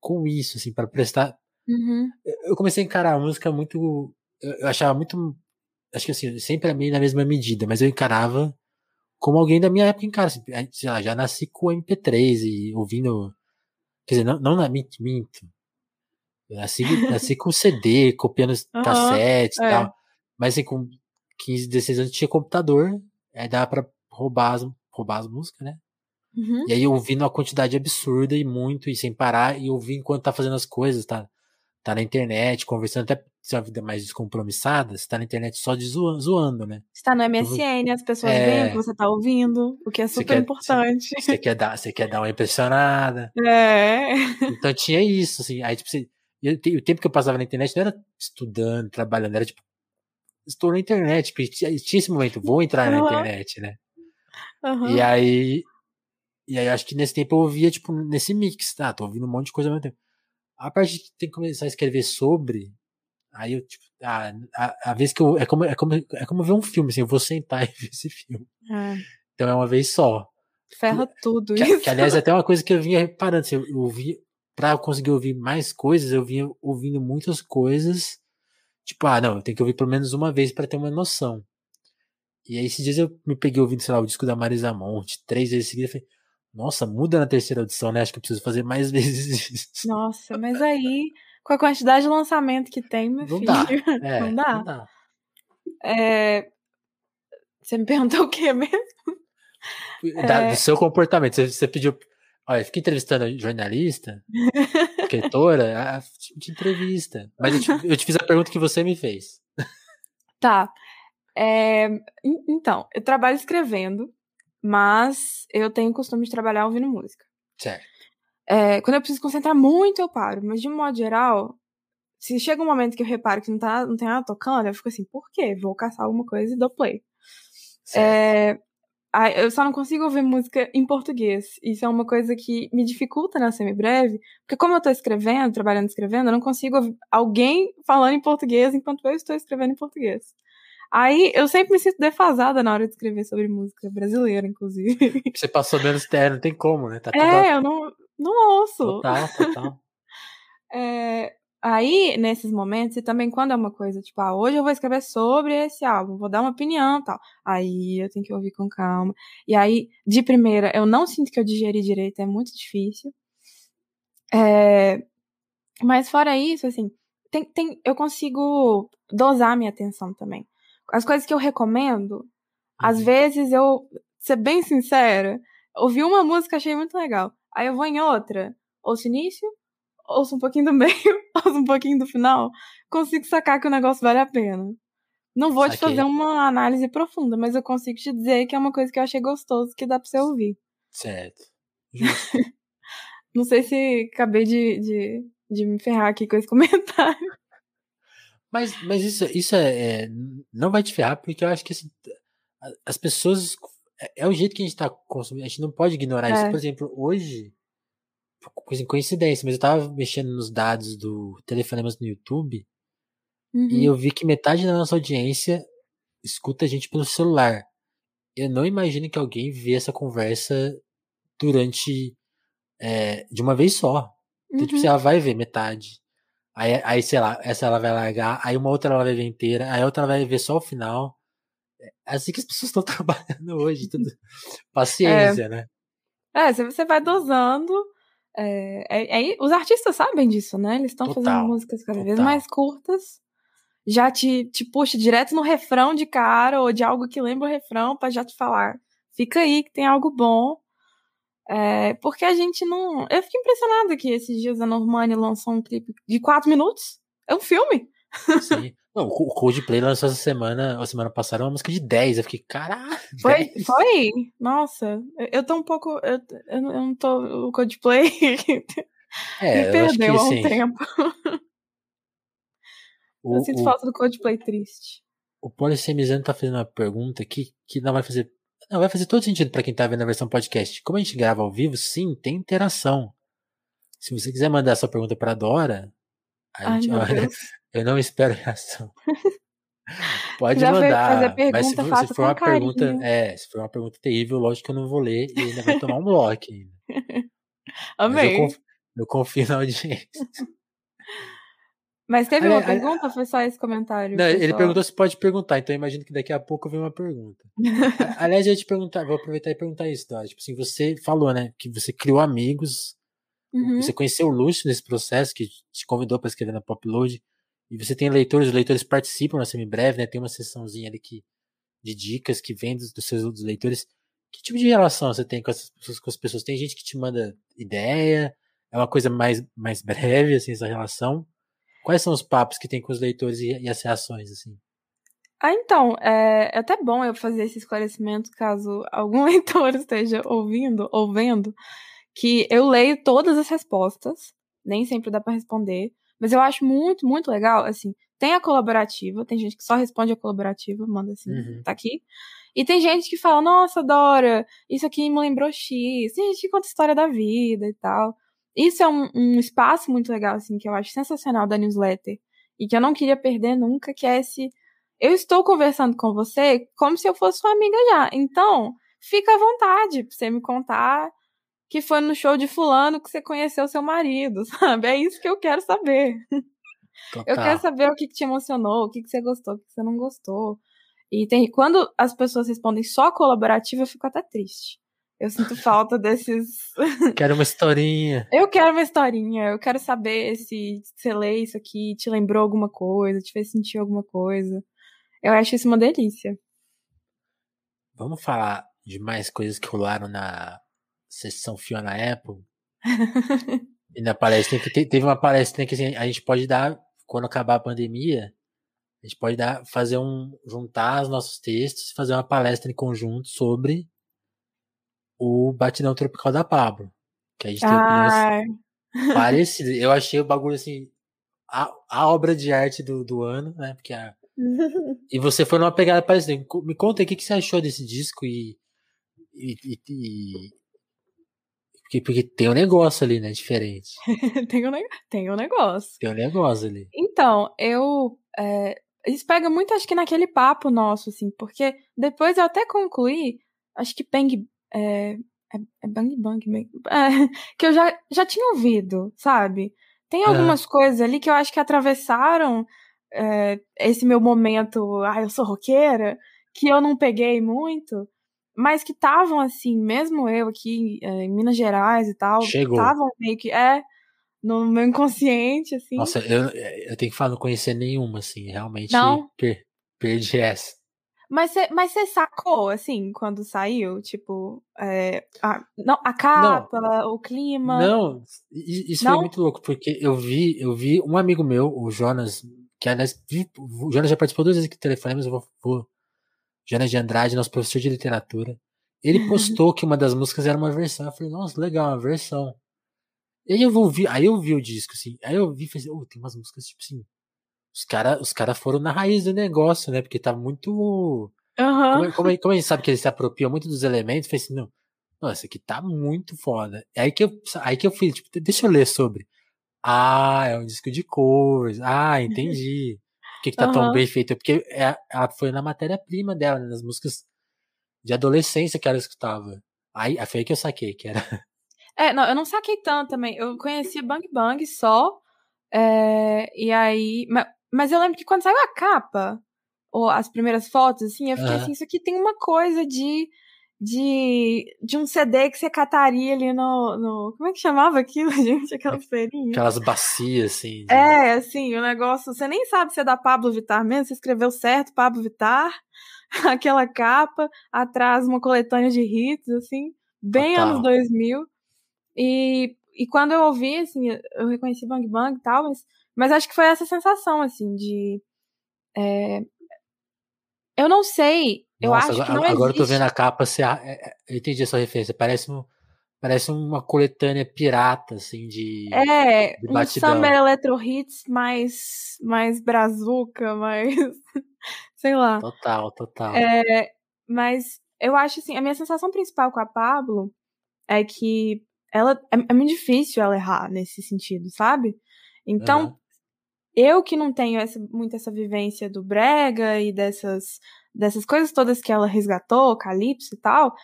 com isso, assim, para prestar. Uhum. Eu comecei a encarar a música muito. Eu achava muito. Acho que assim, sempre a mim na mesma medida, mas eu encarava como alguém da minha época encara. Assim, sei lá, já nasci com MP3 e ouvindo. Quer dizer, não, não na minto, minto. Eu nasci, nasci com CD, copiando uhum, cassete e é. tal. Mas assim, com 15, 16 anos tinha computador, aí dava pra roubar as, roubar as músicas, né? Uhum. E aí ouvindo uma quantidade absurda e muito, e sem parar, e ouvir enquanto tá fazendo as coisas, tá, tá na internet, conversando, até se é uma vida mais descompromissada, você tá na internet só de zoando, zoando né? Você tá no MSN, as pessoas é... veem o que você tá ouvindo, o que é super quer, importante. Você, você, quer dar, você quer dar uma impressionada. É. Então tinha isso, assim, aí tipo, você, o tempo que eu passava na internet não era estudando, trabalhando, era tipo estou na internet, porque tinha esse momento, vou entrar uhum. na internet, né? Uhum. E aí. E aí acho que nesse tempo eu ouvia, tipo, nesse mix, tá? Tô ouvindo um monte de coisa ao mesmo tempo. A parte de ter que começar a escrever sobre, aí eu, tipo, a, a, a vez que eu. É como, é, como, é como ver um filme, assim, eu vou sentar e ver esse filme. É. Então é uma vez só. Ferra tudo que, isso. Que, aliás, é até uma coisa que eu vinha reparando, assim, eu, eu ouvi, pra conseguir ouvir mais coisas, eu vinha ouvindo muitas coisas Tipo, ah, não, eu tenho que ouvir pelo menos uma vez para ter uma noção. E aí, esses dias eu me peguei ouvindo, sei lá, o disco da Marisa Monte, três vezes seguidas, falei, nossa, muda na terceira audição, né? Acho que eu preciso fazer mais vezes isso. Nossa, mas aí, com a quantidade de lançamento que tem, meu não filho, dá. É, não dá. Não dá. É... Você me perguntou o que mesmo? Da, é... Do seu comportamento. Você, você pediu. Olha, fica entrevistando jornalista. escritora, de entrevista. Mas eu te, eu te, fiz a pergunta que você me fez. Tá. É, então, eu trabalho escrevendo, mas eu tenho o costume de trabalhar ouvindo música. Certo. É, quando eu preciso concentrar muito, eu paro. Mas de um modo geral, se chega um momento que eu reparo que não, tá, não tem nada tocando, eu fico assim, por quê? Vou caçar alguma coisa e dou play. É, eu só não consigo ouvir música em português. Isso é uma coisa que me dificulta na semi-breve, porque como eu tô escrevendo, trabalhando escrevendo, eu não consigo ouvir alguém falando em português enquanto eu estou escrevendo em português. Aí eu sempre me sinto defasada na hora de escrever sobre música brasileira, inclusive. Você passou menos terra, não tem como, né? Tá é, eu não, não ouço. Total, total. é, Aí, nesses momentos, e também quando é uma coisa, tipo, ah, hoje eu vou escrever sobre esse álbum, vou dar uma opinião tal. Aí eu tenho que ouvir com calma. E aí, de primeira, eu não sinto que eu digeri direito, é muito difícil. É... Mas fora isso, assim, tem, tem, eu consigo dosar minha atenção também. As coisas que eu recomendo, às uhum. vezes eu, ser bem sincera, ouvi uma música, achei muito legal. Aí eu vou em outra, ouço início, ouço um pouquinho do meio, ouço um pouquinho do final, consigo sacar que o negócio vale a pena. Não vou Saquei. te fazer uma análise profunda, mas eu consigo te dizer que é uma coisa que eu achei gostoso que dá pra você ouvir. Certo. Não sei se acabei de, de, de me ferrar aqui com esse comentário. Mas, mas isso, isso é, é, Não vai te ferrar, porque eu acho que assim, as pessoas. É, é, o jeito que a gente tá consumindo. A gente não pode ignorar é. isso. Por exemplo, hoje coincidência, mas eu tava mexendo nos dados do Telefonemas no YouTube uhum. e eu vi que metade da nossa audiência escuta a gente pelo celular. Eu não imagino que alguém vê essa conversa durante. É, de uma vez só. Então, tipo, uhum. tipo, ela vai ver metade. Aí, aí, sei lá, essa ela vai largar, aí uma outra ela vai ver inteira, aí a outra ela vai ver só o final. É assim que as pessoas estão trabalhando hoje. Tudo... Paciência, é. né? É, você vai dosando é, é, é, os artistas sabem disso, né? Eles estão fazendo músicas cada total. vez mais curtas. Já te, te puxa direto no refrão de cara ou de algo que lembra o refrão para já te falar. fica aí que tem algo bom. É, porque a gente não. Eu fiquei impressionada que esses dias a Normani lançou um clipe de quatro minutos. É um filme. Sim. Não, o Coldplay lançou essa semana, a semana passada, uma música de 10. Eu fiquei, caralho. Foi? 10? Foi? Nossa, eu tô um pouco. Eu, eu não tô. O Coldplay. É, me perdeu há um sim. tempo. O, eu sinto o, falta do Coldplay triste. O Polissemizando tá fazendo uma pergunta que, que não vai fazer. Não, vai fazer todo sentido para quem tá vendo a versão podcast. Como a gente grava ao vivo, sim, tem interação. Se você quiser mandar sua pergunta pra Dora, Ai, gente, olha, eu não espero reação. Pode Já mandar. mas se for, se for uma carinho. pergunta, é, se for uma pergunta terrível, lógico que eu não vou ler e ainda vai tomar um bloco ainda. Amei. Eu confio, eu confio, na audiência. Mas teve uma pergunta ou foi só esse comentário? Não, ele perguntou se pode perguntar, então eu imagino que daqui a pouco vem uma pergunta. Aliás, eu ia te perguntar, vou aproveitar e perguntar isso, Dora. Tipo assim, você falou, né, que você criou amigos, uhum. você conheceu o Lúcio nesse processo, que te convidou para escrever na Popload, e você tem leitores, os leitores participam na semibreve, né, tem uma sessãozinha ali que, de dicas que vem dos, dos seus dos leitores. Que tipo de relação você tem com, essas, com as pessoas? Tem gente que te manda ideia? É uma coisa mais, mais breve, assim, essa relação? Quais são os papos que tem com os leitores e, e as reações, assim? Ah, então, é, é, até bom eu fazer esse esclarecimento caso algum leitor esteja ouvindo ou vendo, que eu leio todas as respostas, nem sempre dá para responder, mas eu acho muito, muito legal, assim, tem a colaborativa, tem gente que só responde a colaborativa, manda assim, uhum. tá aqui. E tem gente que fala, nossa, Dora, isso aqui me lembrou X. Tem gente que conta história da vida e tal. Isso é um, um, espaço muito legal, assim, que eu acho sensacional da newsletter. E que eu não queria perder nunca, que é esse. Eu estou conversando com você como se eu fosse sua amiga já. Então, fica à vontade pra você me contar que foi no show de fulano que você conheceu seu marido, sabe? É isso que eu quero saber. Total. Eu quero saber o que, que te emocionou, o que, que você gostou, o que você não gostou. E tem, quando as pessoas respondem só colaborativa, eu fico até triste. Eu sinto falta desses. Quero uma historinha. Eu quero uma historinha. Eu quero saber se você lê isso aqui, te lembrou alguma coisa, te fez sentir alguma coisa. Eu acho isso uma delícia. Vamos falar de mais coisas que rolaram na sessão Fiona Apple? e na palestra que teve uma palestra que assim, a gente pode dar quando acabar a pandemia. A gente pode dar, fazer um, juntar os nossos textos e fazer uma palestra em conjunto sobre o Batidão Tropical da Pablo. Que a gente tem opiniões parecidas. Eu achei o bagulho assim. A, a obra de arte do, do ano, né? Porque a, e você foi numa pegada parecida. Me conta aí o que, que você achou desse disco e, e, e porque, porque tem um negócio ali, né? Diferente. tem, um, tem um negócio. Tem um negócio ali. Então, eu. É, isso pega muito, acho que, naquele papo nosso, assim, porque depois eu até concluí, acho que Bang, é, é, é Bang Bang mesmo. É, que eu já, já tinha ouvido, sabe? Tem algumas coisas ali que eu acho que atravessaram é, esse meu momento, ah, eu sou roqueira, que eu não peguei muito, mas que estavam assim, mesmo eu aqui é, em Minas Gerais e tal, estavam meio que, é, no meu inconsciente, assim. Nossa, eu, eu tenho que falar, não conhecer nenhuma, assim, realmente não? Per, perdi essa. Mas você mas sacou, assim, quando saiu? Tipo, é, a, não, a capa, não, o clima. Não, isso não? foi muito louco, porque eu vi, eu vi um amigo meu, o Jonas, que aliás, o Jonas já participou duas vezes aqui do telefone, mas eu vou, vou. Jonas de Andrade, nosso professor de literatura. Ele postou que uma das músicas era uma versão. Eu falei, nossa, legal, uma versão. E aí eu vou ouvir, aí eu vi o disco, assim. Aí eu vi e falei, oh, tem umas músicas, tipo assim, os caras os cara foram na raiz do negócio, né? Porque tá muito. Uhum. Como, como, como, a gente sabe que eles se apropriam muito dos elementos, fez assim, não. Nossa, aqui tá muito foda. É aí que eu, aí que eu fui, tipo, deixa eu ler sobre. Ah, é um disco de covers. Ah, entendi. Que, que tá uhum. tão bem feito? Porque é, foi na matéria-prima dela, né, nas músicas de adolescência que ela escutava. Aí, foi aí que eu saquei, que era. É, não, eu não saquei tanto também. Eu conhecia Bang Bang só. É, e aí. Mas eu lembro que quando saiu a capa, ou as primeiras fotos, assim, eu fiquei uhum. assim, isso aqui tem uma coisa de. De, de um CD que você cataria ali no, no. Como é que chamava aquilo, gente? Aquelas feirinhas. Aquelas bacias, assim. De... É, assim, o negócio. Você nem sabe se é da Pablo Vittar mesmo, você escreveu certo, Pablo Vittar. aquela capa, atrás uma coletânea de hits, assim, bem Total. anos 2000. E, e quando eu ouvi, assim, eu reconheci Bang Bang e tal, mas, mas acho que foi essa sensação, assim, de. é, eu não sei, eu Nossa, acho agora, que não agora eu tô existe. vendo a capa, você, é- é- eu entendi a sua referência. Parece, um, parece uma coletânea pirata, assim, de, É, de um. Summer Electro Hits mais, mais brazuca, mais. sei lá. Total, total. É, mas eu acho assim, a minha sensação principal com a Pablo é que ela é, é muito difícil ela errar nesse sentido, sabe? Então, Aham. eu que não tenho essa, muito essa vivência do brega e dessas, dessas coisas todas que ela resgatou, Calypso e tal,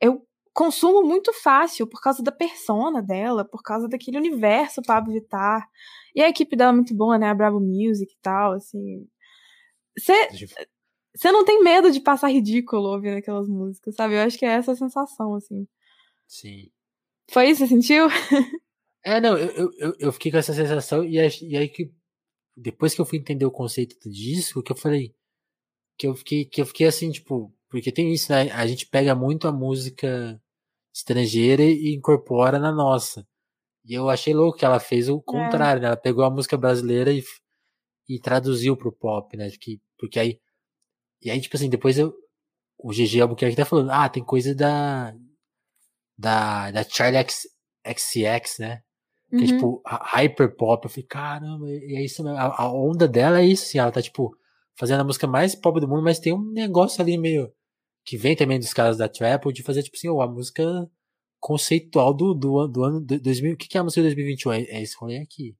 eu consumo muito fácil por causa da persona dela, por causa daquele universo Pablo Vittar. E a equipe dela é muito boa, né? A Bravo Music e tal, assim. Você você não tem medo de passar ridículo ouvindo aquelas músicas, sabe? Eu acho que é essa a sensação, assim. Sim. Foi isso, você sentiu? É, não, eu, eu, eu- fiquei com essa sensação e, e aí que depois que eu fui entender o conceito do disco, que eu falei que eu fiquei que eu fiquei assim, tipo, porque tem isso, né? A gente pega muito a música estrangeira e incorpora na nossa. E eu achei louco que ela fez o contrário, né? Ela pegou a música brasileira e, e traduziu pro pop, né? Que, porque aí e aí tipo assim, depois eu o GG Albuquerque tá falando, ah, tem coisa da da da Charlie X, XCX, né? Que é Uhum. tipo hy- hyper pop. Eu falei, caramba, e é isso mesmo. A, a onda dela é isso, assim. Ela tá, tipo, fazendo a música mais pop do mundo, mas tem um negócio ali meio. Que vem também dos caras da Trap, de fazer, tipo assim, a música conceitual do, do, ano- do ano do 2000. O que, que é a música de 2021? É, é esse rolê aqui.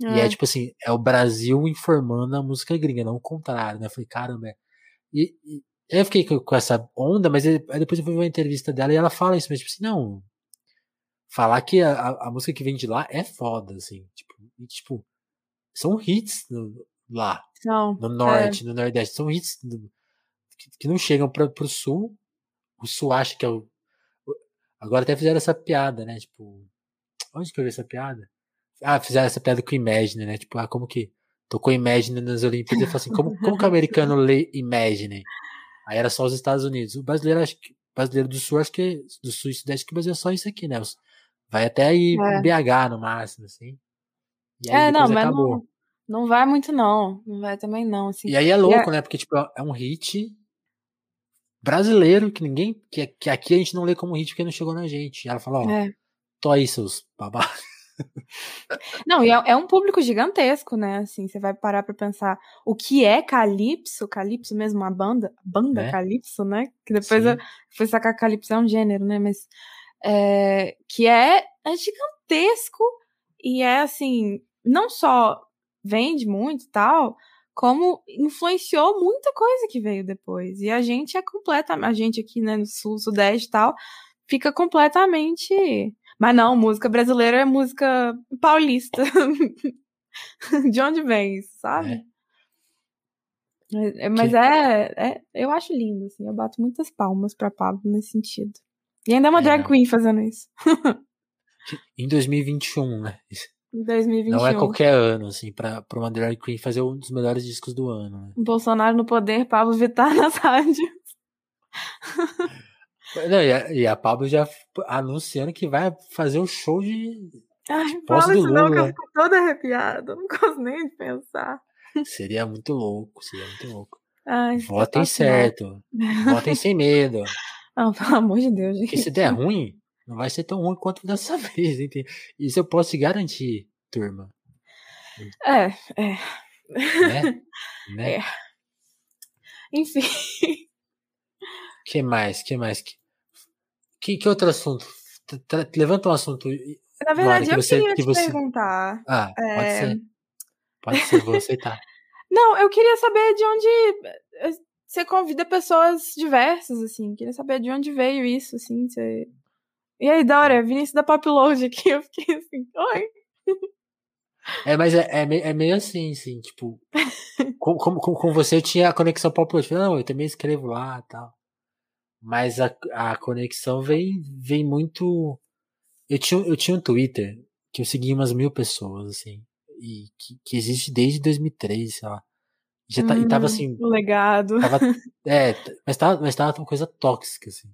E é É. tipo assim, é o Brasil informando a música gringa, não o contrário, né? Eu falei, caramba. é. E, e eu fiquei com, com essa onda, mas depois eu fui ver uma entrevista dela e ela fala isso, mas tipo assim, não. Falar que a, a, a música que vem de lá é foda, assim. Tipo, e, tipo são hits no- lá, Não. no norte, no nordeste. São hits que, não chegam pra, pro sul. O sul acha que é o. o- Agora até fizeram essa piada, né? Tipo, onde que eu vi essa piada? Ah, fizeram essa piada com Imagine, né? Tipo, ah, como que tocou Imagine nas Olimpíadas? Eu falei assim, como, como que o americano lê Imagine? Aí era só os Estados Unidos. O brasileiro, acho que, brasileiro do sul, acho que, do sul e sudeste, que o Brasil é só isso aqui, né? Vai até aí É. BH no máximo, assim. E aí É, não, depois mas acabou. não, não vai muito, não. Não vai também, não. Assim. E aí é louco, né? Porque, tipo, é um hit brasileiro que ninguém. Que, que aqui a gente não lê como hit porque não chegou na gente. E ela fala, ó, É. tô aí, seus babacas. Não, e é, é um público gigantesco, né? Assim, você vai parar pra pensar o que é Calypso, Calypso mesmo, a banda, banda É. Calypso, né? Que depois Sim. eu fui sacar Calypso é um gênero, né? Mas é, que é, é gigantesco e é assim, não só vende muito e tal, como influenciou muita coisa que veio depois. E a gente é completa, a gente aqui, né, no sul, sudeste e tal, fica completamente. Mas não, música brasileira é música paulista. De onde vem isso, sabe? Mas, é- mas Que- é, é- Eu acho lindo, assim. Eu bato muitas palmas pra Pablo nesse sentido. E ainda é uma É, drag queen fazendo isso. Em 2021, né? Em 2021. Não é qualquer ano, assim, pra, pra uma drag queen fazer um dos melhores discos do ano, né? Bolsonaro no poder, Pablo Vittar nas rádios. Não, e, a, e a Pablo já anunciando que vai fazer o show de. Ai, fala isso não, que eu Lula. fico toda arrepiada. Não gosto nem de pensar. Seria muito louco, seria muito louco. Ai, Votem sensacional. certo. Votem sem medo. Ah, pelo amor de Deus, gente. Porque se der ruim, não vai ser tão ruim quanto dessa vez, entende? Isso eu posso te garantir, turma. É, é. Né? né? É. Enfim. que mais? Que mais? Que, que, outro assunto? Tra- Levanta um assunto. Na verdade, eu você- queria que te você- perguntar. Ah, pode É. ser. Pode ser, vou aceitar. Não, eu queria saber de onde eh, você convida pessoas diversas, assim. Queria saber de onde veio isso, assim. Você... E aí, Dora, Vinícius da Popload aqui. Eu fiquei assim, oi. É, mas é, é, meio, é meio assim, assim, tipo. com, com, com você eu tinha a conexão falei, não, eu também escrevo lá e tal. Mas a, a conexão vem, vem muito. Eu tinha, eu tinha um Twitter que eu seguia umas mil pessoas, assim. E que, que existe desde 2003, sei lá. Já tá, e tava Hum, assim, legado. tava, é, mas tava, mas tava uma coisa tóxica, assim.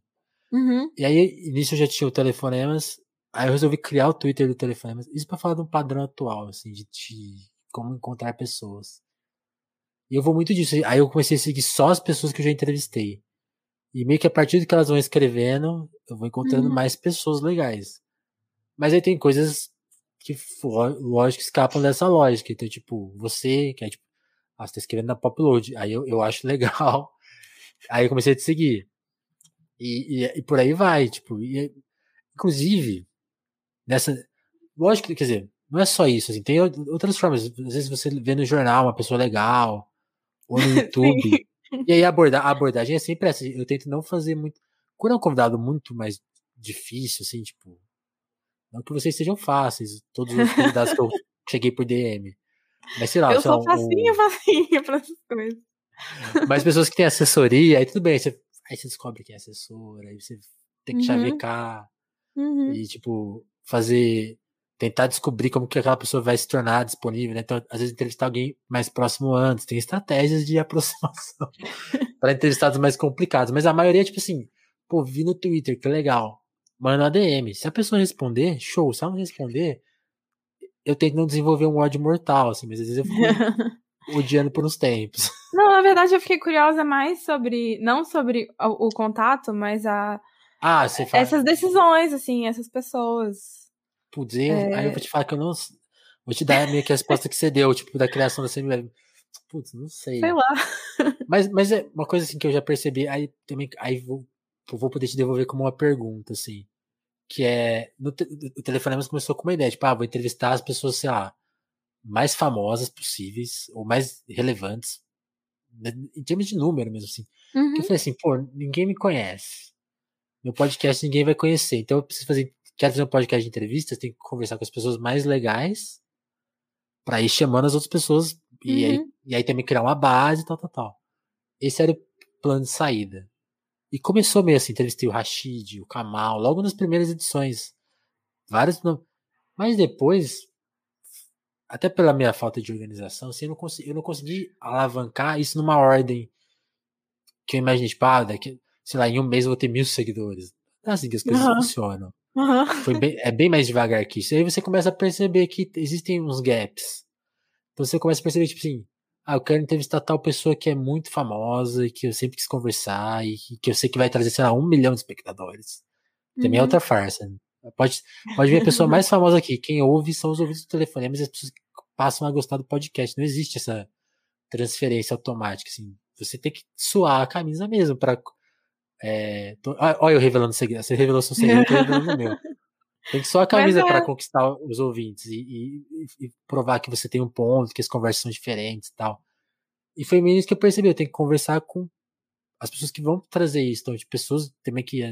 Uhum. E aí, nisso eu já tinha o Telefonemas, aí eu resolvi criar o Twitter do Telefonemas, isso pra falar de um padrão atual, assim, de, de como encontrar pessoas. E eu vou muito disso, aí eu comecei a seguir só as pessoas que eu já entrevistei. E meio que a partir do que elas vão escrevendo, eu vou encontrando Uhum. mais pessoas legais. Mas aí tem coisas que, ló- lógico, escapam dessa lógica. Então, tipo, você, que é tipo, ah, você tá escrevendo na Popload. Aí eu, eu acho legal. Aí eu comecei a te seguir. E, e, e por aí vai, tipo, e, inclusive, nessa. Lógico que, quer dizer, não é só isso, assim, tem ou- outras formas. Às vezes você vê no jornal uma pessoa legal, ou no YouTube. e aí a, aborda, a abordagem é sempre essa. Eu tento não fazer muito. Quando é um convidado muito mais difícil, assim, tipo. Não que vocês sejam fáceis, todos os convidados que eu cheguei por DM. Mas sei lá, eu sou facinha, um- facinha essas coisas. mas pessoas que têm assessoria, aí tudo bem, você, aí você descobre quem é assessora, aí você tem que Uhum. chavecar Uhum. e, tipo, fazer. Tentar descobrir como que aquela pessoa vai se tornar disponível, né? Então, às vezes, entrevistar alguém mais próximo antes. Tem estratégias de aproximação para entrevistados mais complicados. Mas a maioria, tipo assim, pô, vi no Twitter, que legal. Manda uma DM. Se a pessoa responder, show. Se ela não responder, eu tento não desenvolver um ódio mortal, assim, mas às vezes eu fico odiando por uns tempos. Não, na verdade eu fiquei curiosa mais sobre, não sobre o, o contato, mas a, Ah, você fala. essas decisões, assim, essas pessoas. Putz, É. aí eu vou te falar que eu não. Vou te dar meio que a resposta que você deu, tipo, da criação da CML. Putz, não sei. Sei lá. Mas, mas é uma coisa assim que eu já percebi, aí também aí vou, vou poder te devolver como uma pergunta, assim. Que é. No te, o Telefonemas começou com uma ideia, tipo, ah, vou entrevistar as pessoas, sei lá, mais famosas possíveis, ou mais relevantes, em termos de número mesmo, assim. Uhum. Eu falei assim, pô, ninguém me conhece. Meu podcast ninguém vai conhecer. Então eu preciso fazer. Quero fazer um podcast de entrevistas, tenho que conversar com as pessoas mais legais pra ir chamando as outras pessoas e, aí, Uhum. e aí também criar uma base tal, tal, tal. Esse era o plano de saída. E começou meio assim, entrevistei o Rashid, o Kamal, logo nas primeiras edições. Vários. Mas depois, até pela minha falta de organização, assim, eu, não consegui, eu não consegui alavancar isso numa ordem que eu imaginei, tipo, ah, daqui, sei lá, em um mês eu vou ter mil seguidores. Não é assim que as coisas Aham. funcionam. Uhum. Foi bem- é bem mais devagar que isso. Aí você começa a perceber que existem uns gaps. Então você começa a perceber, tipo assim, ah, eu quero entrevistar tal pessoa que é muito famosa e que eu sempre quis conversar e que, eu sei que vai trazer, sei lá, um milhão de espectadores. Também é Uhum. outra farsa. Pode, pode ver a pessoa mais famosa aqui. Quem ouve são os ouvintes do telefone, mas as pessoas passam a gostar do podcast. Não existe essa transferência automática, assim. Você tem que suar a camisa mesmo pra. É, tô- ah, olha eu revelando segredo. Você revelou seu segredo, eu revelando o meu. Tem que suar a camisa é- pra conquistar os ouvintes e, e- e provar que você tem um ponto, que as conversas são diferentes e tal. E foi meio isso que eu percebi. Eu tenho que conversar com as pessoas que vão trazer isso. Então, de pessoas também que.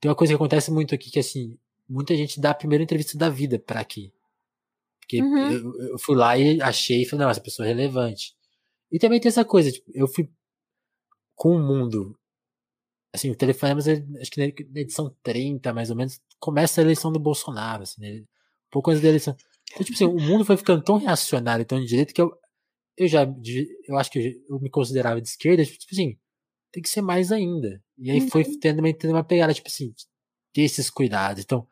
Tem uma coisa que acontece muito aqui que, assim, muita gente dá a primeira entrevista da vida pra aqui. Porque Uhum. eu, eu fui lá e achei e falei, não, essa pessoa é relevante. E também tem essa coisa, tipo, eu fui com o mundo. Assim, o Telefonemas, ele- acho que na edição 30, mais ou menos, começa a eleição do Bolsonaro, assim, né? Um pouco antes da eleição. Então, tipo assim, o mundo foi ficando tão reacionário, tão de direita, que eu, eu já, eu acho que eu, eu me considerava de esquerda, tipo assim, tem que ser mais ainda. E aí foi tendo, também tendo uma pegada, tipo assim, ter esses cuidados. Então,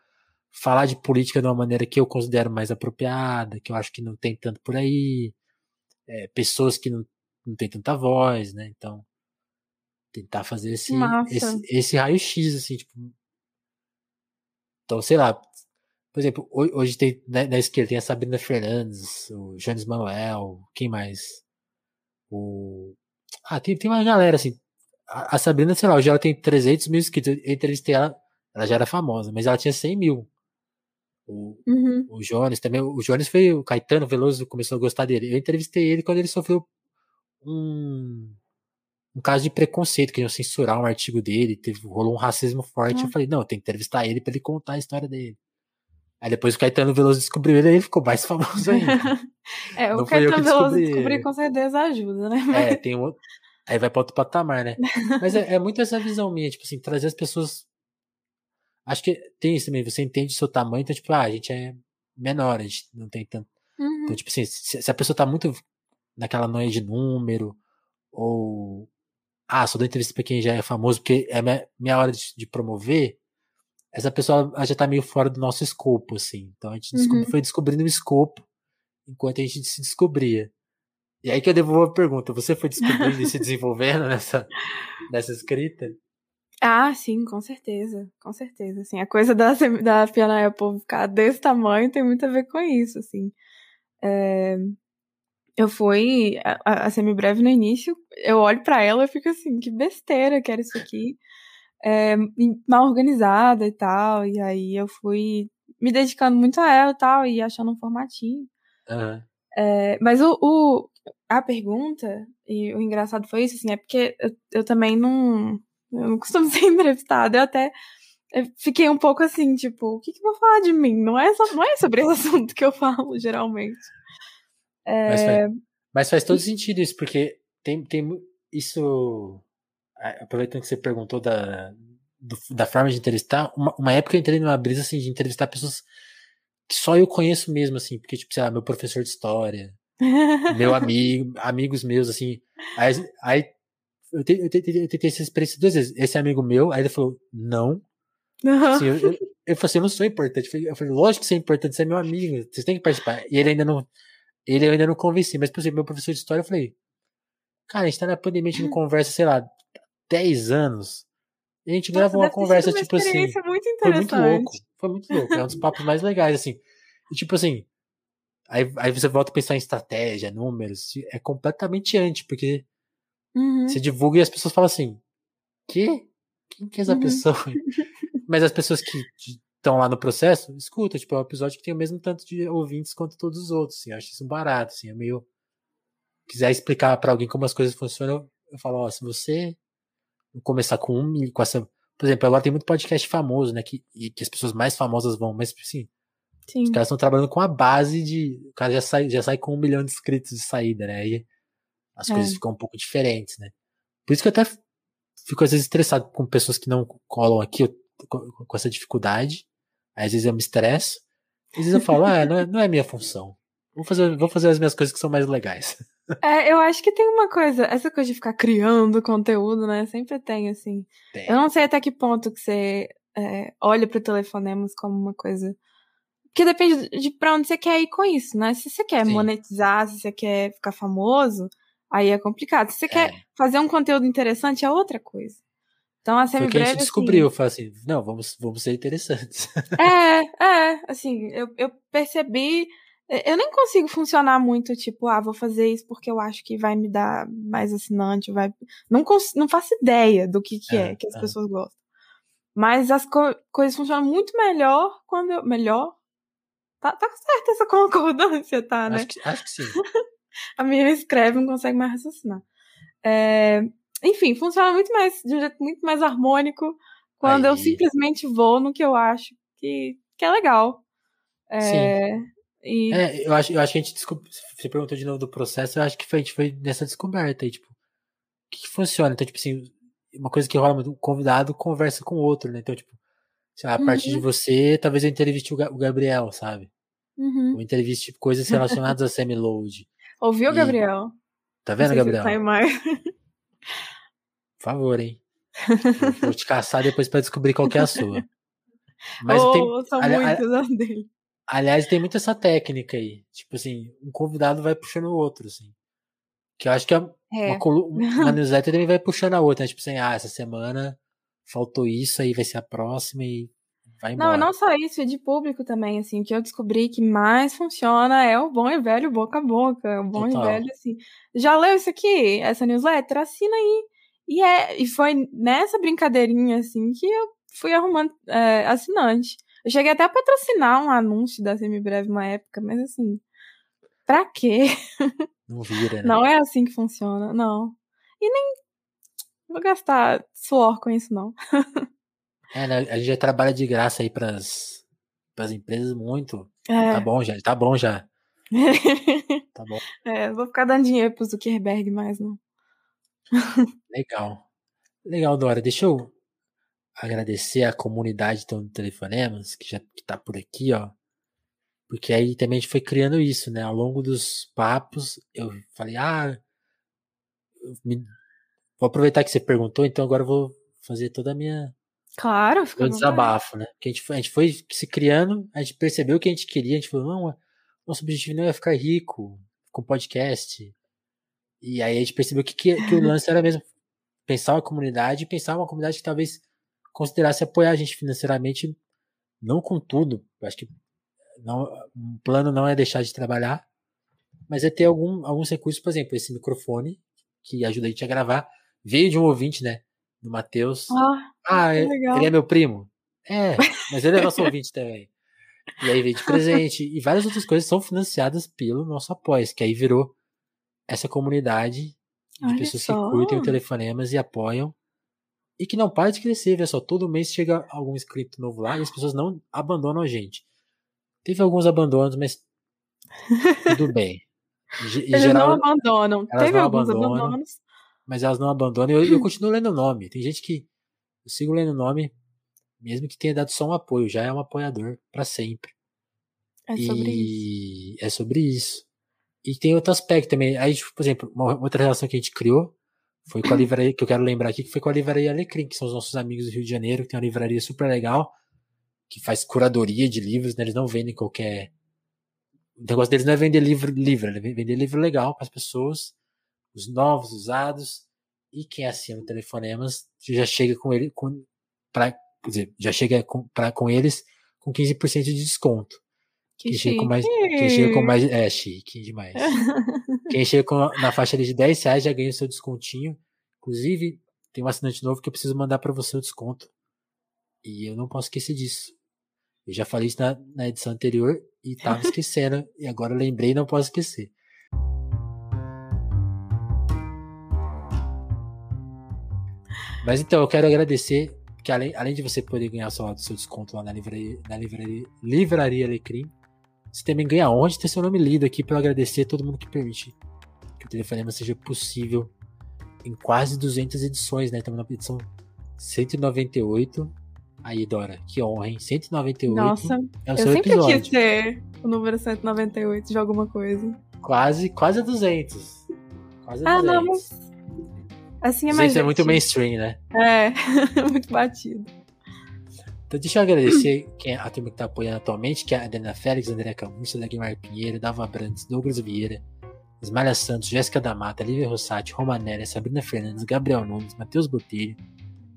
falar de política de uma maneira que eu considero mais apropriada, que eu acho que não tem tanto por aí, é, pessoas que não, não tem tanta voz, né? Então, tentar fazer esse, esse, esse raio-x, assim, tipo. Então, sei lá. Por exemplo, ho- hoje tem na, na esquerda tem a Sabrina Fernandes, o Jones Manuel, quem mais? O. Ah, tem, tem uma galera, assim. A, a Sabrina, sei lá, hoje ela tem 300 mil inscritos. Eu entrevistei ela, ela já era famosa, mas ela tinha 100 mil. O, Uhum. o Jones também. O Jones foi. O Caetano Veloso começou a gostar dele. Eu entrevistei ele quando ele sofreu um. Um caso de preconceito, que iam censurar um artigo dele, teve, rolou um racismo forte. Ah. Eu falei, não, tem que entrevistar ele pra ele contar a história dele. Aí depois o Caetano Veloso descobriu ele, aí ele ficou mais famoso ainda. É, o Não que Caetano Veloso descobri. descobrir com certeza ajuda, né? É, tem um outro. Aí vai pra outro patamar, né? Mas é, é muito essa visão minha, tipo assim, trazer as pessoas. Acho que tem isso também, você entende o seu tamanho, então, tipo, ah, a gente é menor, a gente não tem tanto. Uhum. Então, tipo assim, se, se a pessoa tá muito naquela noia de número, ou ah, só dou entrevista pra quem já é famoso, porque é minha, minha hora de, de promover, essa pessoa já tá meio fora do nosso escopo, assim. Então a gente uhum. foi descobrindo o escopo enquanto a gente se descobria. E aí que eu devolvo a pergunta, você foi descobrindo e se desenvolvendo nessa, nessa escrita? Ah, sim, com certeza, com certeza, assim, a coisa da, da Fiona Apple ficar desse tamanho tem muito a ver com isso, assim. É, eu fui a, a semi-breve no início, eu olho para ela e fico assim, que besteira que era isso aqui, é, mal organizada e tal, e aí eu fui me dedicando muito a ela e tal, e achando um formatinho. Uhum. É, mas o, o, a pergunta, e o engraçado foi isso, assim, é porque eu, eu também não eu não costumo ser entrevistada. Eu até eu fiquei um pouco assim, tipo, o que, que eu vou falar de mim? Não é, só, não é sobre esse assunto que eu falo, geralmente. É... Mas, faz, mas, faz, todo sentido isso, porque tem, tem isso. Aproveitando que você perguntou da, do, da forma de entrevistar, uma, uma, época eu entrei numa brisa assim, de entrevistar pessoas que só eu conheço mesmo, assim, porque, tipo, sei lá, meu professor de história, meu amigo, amigos meus, assim. Aí, aí eu, te, eu, tentei, eu tentei essa experiência duas vezes. Esse amigo meu, aí ele falou, não. Uhum. Assim, eu, eu, eu, falei assim, eu não sou importante. Eu falei, lógico que você é importante, você é meu amigo, vocês têm que participar. E ele ainda não. Ele ainda não convenci, mas, por exemplo, meu professor de história, eu falei, cara, a gente tá na pandemia, a gente não conversa, sei lá, 10 anos. E a gente Nossa, gravou uma conversa, uma tipo assim. Muito foi muito louco. Foi muito louco. É um dos papos mais legais, assim. E tipo assim. Aí, aí você volta a pensar em estratégia, números. É completamente anti, porque Uhum. Você divulga e as pessoas falam assim: que? Quem que é essa uhum. pessoa? Mas as pessoas que estão lá no processo, escuta, tipo, é um episódio que tem o mesmo tanto de ouvintes quanto todos os outros, assim, eu acho isso barato, assim, é meio... Quiser explicar para alguém como as coisas funcionam, eu falo, ó, se você começar com um, com essa... Por exemplo, agora tem muito podcast famoso, né, que, que as pessoas mais famosas vão, mas, assim, Sim. os caras estão trabalhando com a base de... O cara já sai, já sai com um milhão de inscritos de saída, né, e as é. coisas ficam um pouco diferentes, né? Por isso que eu até fico às vezes estressado com pessoas que não colam aqui eu, com, com, essa dificuldade. Às vezes eu me estresso. Às vezes eu falo, ah, não é, não é minha função. Vou fazer, vou fazer as minhas coisas que são mais legais. É, eu acho que tem uma coisa, essa coisa de ficar criando conteúdo, né? Sempre tem, assim. Tem. Eu não sei até que ponto que você é, olha pro telefonemas como uma coisa. Porque depende de pra onde você quer ir com isso, né? Se você quer Sim. monetizar, se você quer ficar famoso, Aí é complicado. Se você é. quer fazer um conteúdo interessante, é outra coisa. Então a semi Foi que a gente descobriu, assim, assim, não, vamos, vamos ser interessantes. É, é, assim, eu, eu percebi, eu nem consigo funcionar muito, tipo, ah, vou fazer isso porque eu acho que vai me dar mais assinante, vai... Não, cons... não faço ideia do que que é, é que as é. pessoas gostam. Mas as co coisas funcionam muito melhor quando eu... Melhor? Tá, tá certa essa concordância, tá, né? Acho que, acho que sim. a minha escreve, não consegue mais raciocinar. É, enfim, funciona muito mais, de um jeito muito mais harmônico quando Aí. eu simplesmente vou no que eu acho que, que é legal. É, Sim. E... É, eu acho, eu acho que a gente descobriu. Você perguntou de novo do processo, eu acho que foi, a gente foi nessa descoberta aí, tipo, o que, que funciona? Então, tipo assim, uma coisa que rola muito, o convidado conversa com o outro, né? Então, tipo, lá, a partir de uhum. você, talvez eu entreviste o, Gabriel, sabe? Uhum. Ou entreviste tipo, coisas relacionadas a semi-load. Ouviu, e... Gabriel? Tá vendo, Gabriel? Tá mais. Por favor, hein? Vou te caçar depois para descobrir qual que é a sua. Mas oh, tem, são muitos dele. Aliás, tem muito essa técnica aí. Tipo assim, um convidado vai puxando o outro, assim. Que eu acho que é, é. Uma, uma newsletter também vai puxando a outra, né? Tipo assim, ah, essa semana faltou isso, aí vai ser a próxima e vai embora. Não, não só isso, é de público também, assim, o que eu descobri que mais funciona é o bom e velho boca a boca, o bom Total. e velho, assim, já leu isso aqui, essa newsletter? Assina aí. E, é, e foi nessa brincadeirinha, assim, que eu fui arrumando é, assinante. Eu cheguei até a patrocinar um anúncio da Semibreve uma época, mas assim, pra quê? Não vira, né? Não é assim que funciona, não. E nem vou gastar suor com isso, não. É, né? A gente já trabalha de graça aí pras, pras empresas muito. É. Tá bom já, tá bom já. tá bom. É, vou ficar dando dinheiro pro Zuckerberg mais, não. Legal. Legal, Dora. Deixa eu agradecer a comunidade do Telefonemas, que já que tá por aqui, ó. Porque aí também a gente foi criando isso, né? Ao longo dos papos, eu falei, ah, me... vou aproveitar que você perguntou, então agora eu vou fazer toda a minha. Claro, fica meu desabafo, né? Porque a gente, foi, a gente foi se criando, a gente percebeu o que a gente queria, a gente falou, não, nosso objetivo não é ficar rico com podcast. E aí a gente percebeu que, que, que o lance era mesmo pensar uma comunidade e pensar uma comunidade que talvez considerasse apoiar a gente financeiramente, não com tudo. Acho que não, um plano não é deixar de trabalhar, mas é ter algum, alguns recursos, por exemplo, esse microfone que ajuda a gente a gravar, veio de um ouvinte, né? Do Matheus. Ah, ah é, ele é meu primo? É, mas ele é nosso ouvinte também. E aí veio de presente. e várias outras coisas são financiadas pelo nosso apoio, que aí virou essa comunidade de Olha pessoas só. que curtem o telefonemas e apoiam. E que não para de crescer, vê só, todo mês chega algum inscrito novo lá e as pessoas não abandonam a gente. Teve alguns abandonos, mas tudo bem. Em Eles geral, não abandonam. elas Teve não alguns abandonam. abandonos. mas elas não abandonam. Eu, eu continuo lendo o nome. Tem gente que eu sigo lendo o nome, mesmo que tenha dado só um apoio, já é um apoiador para sempre. É sobre isso. e é sobre isso. E tem outro aspecto também. Aí, tipo, por exemplo, uma outra relação que a gente criou foi com a livraria, que eu quero lembrar aqui, que foi com a livraria Alecrim, que são os nossos amigos do Rio de Janeiro, que tem uma livraria super legal, que faz curadoria de livros, né? Eles não vendem qualquer. O negócio deles não é vender livro livre, é vender livro legal para as pessoas, os novos, usados, e quem assina o Telefonemas já chega com ele, com, pra, quer dizer, já chega com, pra, com eles com 15% de desconto. Que Quem chega com mais. Quem chega com mais. É, chique demais. quem chega com, na faixa de 10 reais já ganha o seu descontinho. Inclusive, tem um assinante novo que eu preciso mandar para você o desconto. E eu não posso esquecer disso. Eu já falei isso na, na edição anterior e tava esquecendo. e agora eu lembrei e não posso esquecer. Mas então, eu quero agradecer que além, além de você poder ganhar seu, seu desconto lá na livraria, na livraria, livraria Alecrim, você também ganha honra de ter seu nome lido aqui para agradecer a todo mundo que permite que o telefonema seja possível em quase 200 edições, né? Estamos na edição 198. Aí, Dora, que honra, hein? 198 Nossa, é o eu sempre episódio. quis ter o número 198 de alguma coisa. Quase, quase a 200. Quase Ah, 200. não, mas. Assim é mais. 200 é muito mainstream, né? É, muito batido. Então, deixa eu agradecer quem, a turma que tá apoiando atualmente, que é a Adriana Félix, André Camurça, Dagmar Pinheiro, Dava Brandes, Douglas Vieira, Ismália Santos, Jéssica da Mata, Lívia Rossati, Romanélia, Sabrina Fernandes, Gabriel Nunes, Matheus Botelho,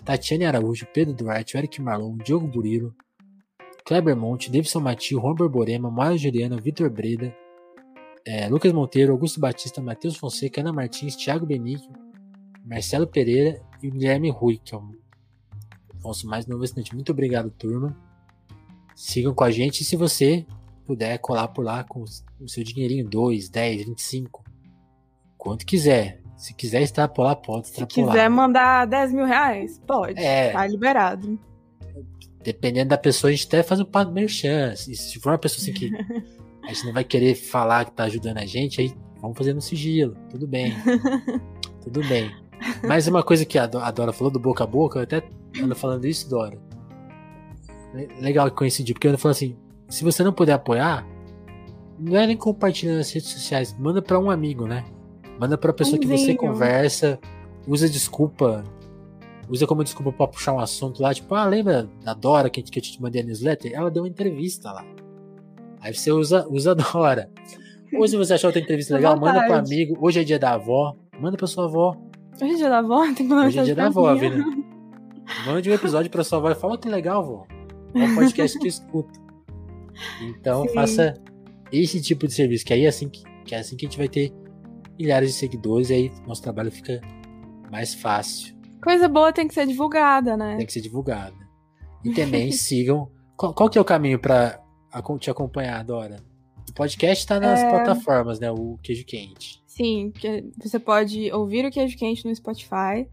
Tatiane Araújo, Pedro Duarte, Eric Marlon, Diogo Burilo, Kleber Monte, Davidson Matio, Juan Borborema, Mário Juliano, Vitor Breda, eh, Lucas Monteiro, Augusto Batista, Matheus Fonseca, Ana Martins, Thiago Benício, Marcelo Pereira e Guilherme Rui, que é o nosso mais novo assinante. Muito obrigado, turma. Sigam com a gente e se você puder colar por lá com o seu dinheirinho, 2, 10, 25, quanto quiser. Se quiser extrapolar, pode Se extrapolar. quiser mandar 10 mil reais, pode. É. Tá liberado. Dependendo da pessoa, a gente até faz um pago merchan. E se for uma pessoa assim que a gente não vai querer falar que tá ajudando a gente, aí vamos fazer no sigilo. Tudo bem. Tudo bem. Mas uma coisa que a Dora falou do boca a boca, eu até ando falando isso, Dora. Le- Legal que coincidiu, porque ando falando assim: se você não puder apoiar, não é nem compartilhando nas redes sociais, manda pra um amigo, né? Manda pra pessoa que você conversa, usa desculpa, usa como desculpa pra puxar um assunto lá, tipo, ah, lembra da Dora que, que eu te mandei a newsletter? Ela deu uma entrevista lá. Aí você usa, usa a Dora. Ou se você achou outra entrevista legal, manda pro amigo. Hoje é dia da avó, manda pra sua avó. Hoje é dia da avó, tem que mandar Hoje é dia da avó. Vina. Mande um episódio pra sua avó e fala que legal, vó. É um podcast que eu escuto. Então Sim. faça esse tipo de serviço, que aí é assim que, que é assim que a gente vai ter milhares de seguidores e aí nosso trabalho fica mais fácil. Coisa boa tem que ser divulgada, né? Tem que ser divulgada. E também sigam. Qual, qual que é o caminho pra acom- te acompanhar, Dora? O podcast tá nas É. plataformas, né? O Queijo Quente. Sim, você pode ouvir o Queijo Quente no Spotify,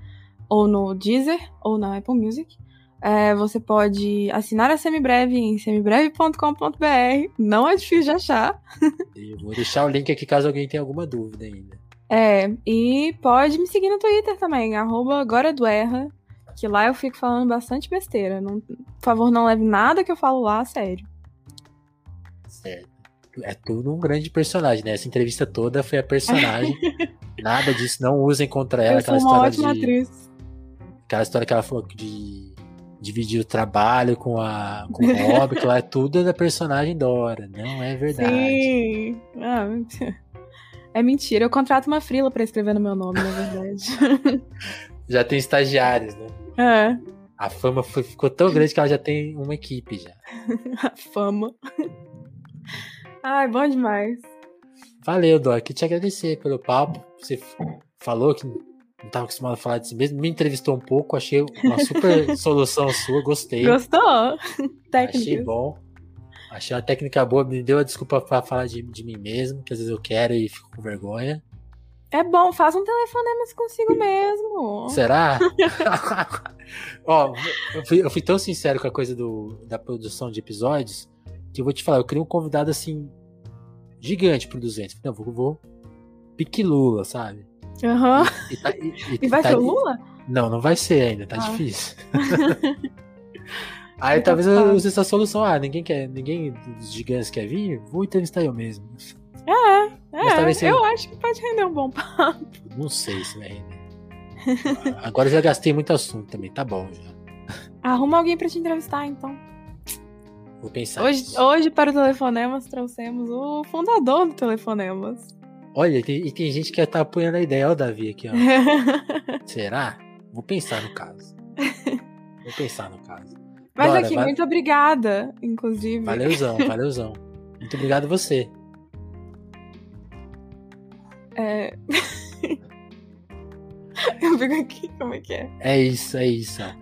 ou no Deezer, ou na Apple Music. É, você pode assinar a Semibreve em semibreve.com.br. Não é difícil de achar. Eu vou deixar o link aqui caso alguém tenha alguma dúvida ainda. É, e pode me seguir no Twitter também, arroba agora do Erra, que lá eu fico falando bastante besteira. Não- por favor, não leve nada que eu falo lá a sério. Certo. é tudo um grande personagem, né? Essa entrevista toda foi a personagem. Nada disso, não usem contra ela Eu aquela sou uma história ótima de. atriz. Aquela história que ela falou de dividir o trabalho com, a, com o hobby, que lá é tudo da personagem Dora. Não é verdade. Sim. Ah, é mentira. Eu contrato uma frila pra escrever no meu nome, na verdade. Já tem estagiários, né? é. A fama foi- ficou tão grande que ela já tem uma equipe já. A fama. Ai, bom demais. Valeu, Dora. Queria te agradecer pelo papo. Você falou que não estava acostumado a falar de si mesmo. Me entrevistou um pouco. Achei uma super solução sua. Gostei. Gostou? Achei Técnica. bom. Achei uma técnica boa. Me deu a desculpa para falar de, de mim mesmo, que às vezes eu quero e fico com vergonha. É bom, faz um telefonema consigo mesmo. Será? Ó, eu fui, eu fui tão sincero com a coisa do, da produção de episódios que eu vou te falar, eu queria um convidado assim gigante pro 200. Não, vou, vou pique Lula, sabe? Aham. E, tá- e- e- vai tá- ser o Lula? Não, não vai ser ainda, tá Ah. difícil. Aí Então talvez eu tá. use essa solução. Ah, ninguém quer, ninguém dos gigantes quer vir, vou entrevistar eu mesmo. É, é você- eu acho que pode render um bom papo. Não sei se vai render. Agora eu já gastei muito assunto também, tá bom já. Arruma alguém pra te entrevistar, então. Vou pensar. Hoje, nisso. hoje, para o Telefonemas, trouxemos o fundador do Telefonemas. Olha, tem- e tem gente que tá apoiando a ideia. O Davi aqui, ó. Será? Vou pensar no caso. Vou pensar no caso. Mas Dora, aqui, va- muito obrigada, inclusive. Valeuzão, valeuzão. Muito obrigado a você. É... eu fico aqui, como é que é? É isso, é isso. ó.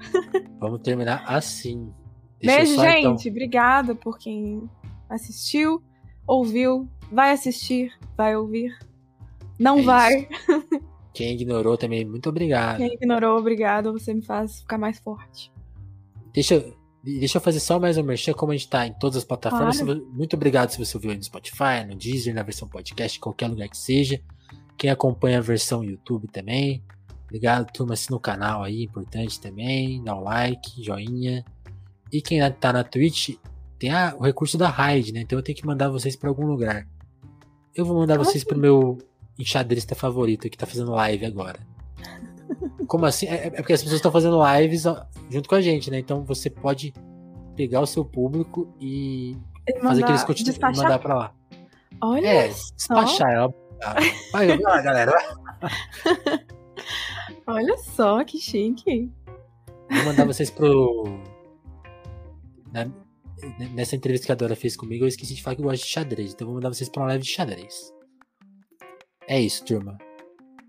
Vamos terminar assim. Deixa Beijo, só, gente. então- Obrigada por quem assistiu, ouviu, vai assistir, vai ouvir. Não É vai. Quem ignorou também, muito obrigado. Quem ignorou, obrigado. Você me faz ficar mais forte. Deixa, eu- deixa eu fazer só mais um merchan, como a gente tá em todas as plataformas. Claro. Se Muito obrigado se você ouviu aí no Spotify, no Deezer, na versão podcast, em qualquer lugar que seja. Quem acompanha a versão YouTube também. Obrigado, turma, assina o canal aí, importante também. Dá um like, joinha. E quem tá na Twitch, tem a- o recurso da raid, né? Então eu tenho que mandar vocês pra algum lugar. Eu vou mandar Como vocês pro meu enxadrista favorito que tá fazendo live agora. Como assim? É, é porque as pessoas estão fazendo lives junto com a gente, né? Então você pode pegar o seu público e fazer Mandar- que eles continuem despachar? mandar pra lá. Olha É, só. despachar. É uma... Vai, galera. Olha só, que chique. Vou mandar vocês pro. na- Nessa entrevista que a Dora fez comigo, eu esqueci de falar que eu gosto de xadrez. Então eu vou mandar vocês pra uma live de xadrez. É isso, turma.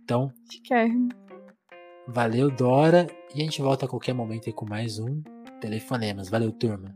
Então, Chiquérrimo. valeu, Dora. E a gente volta a qualquer momento aí com mais um Telefonemas. Valeu, turma.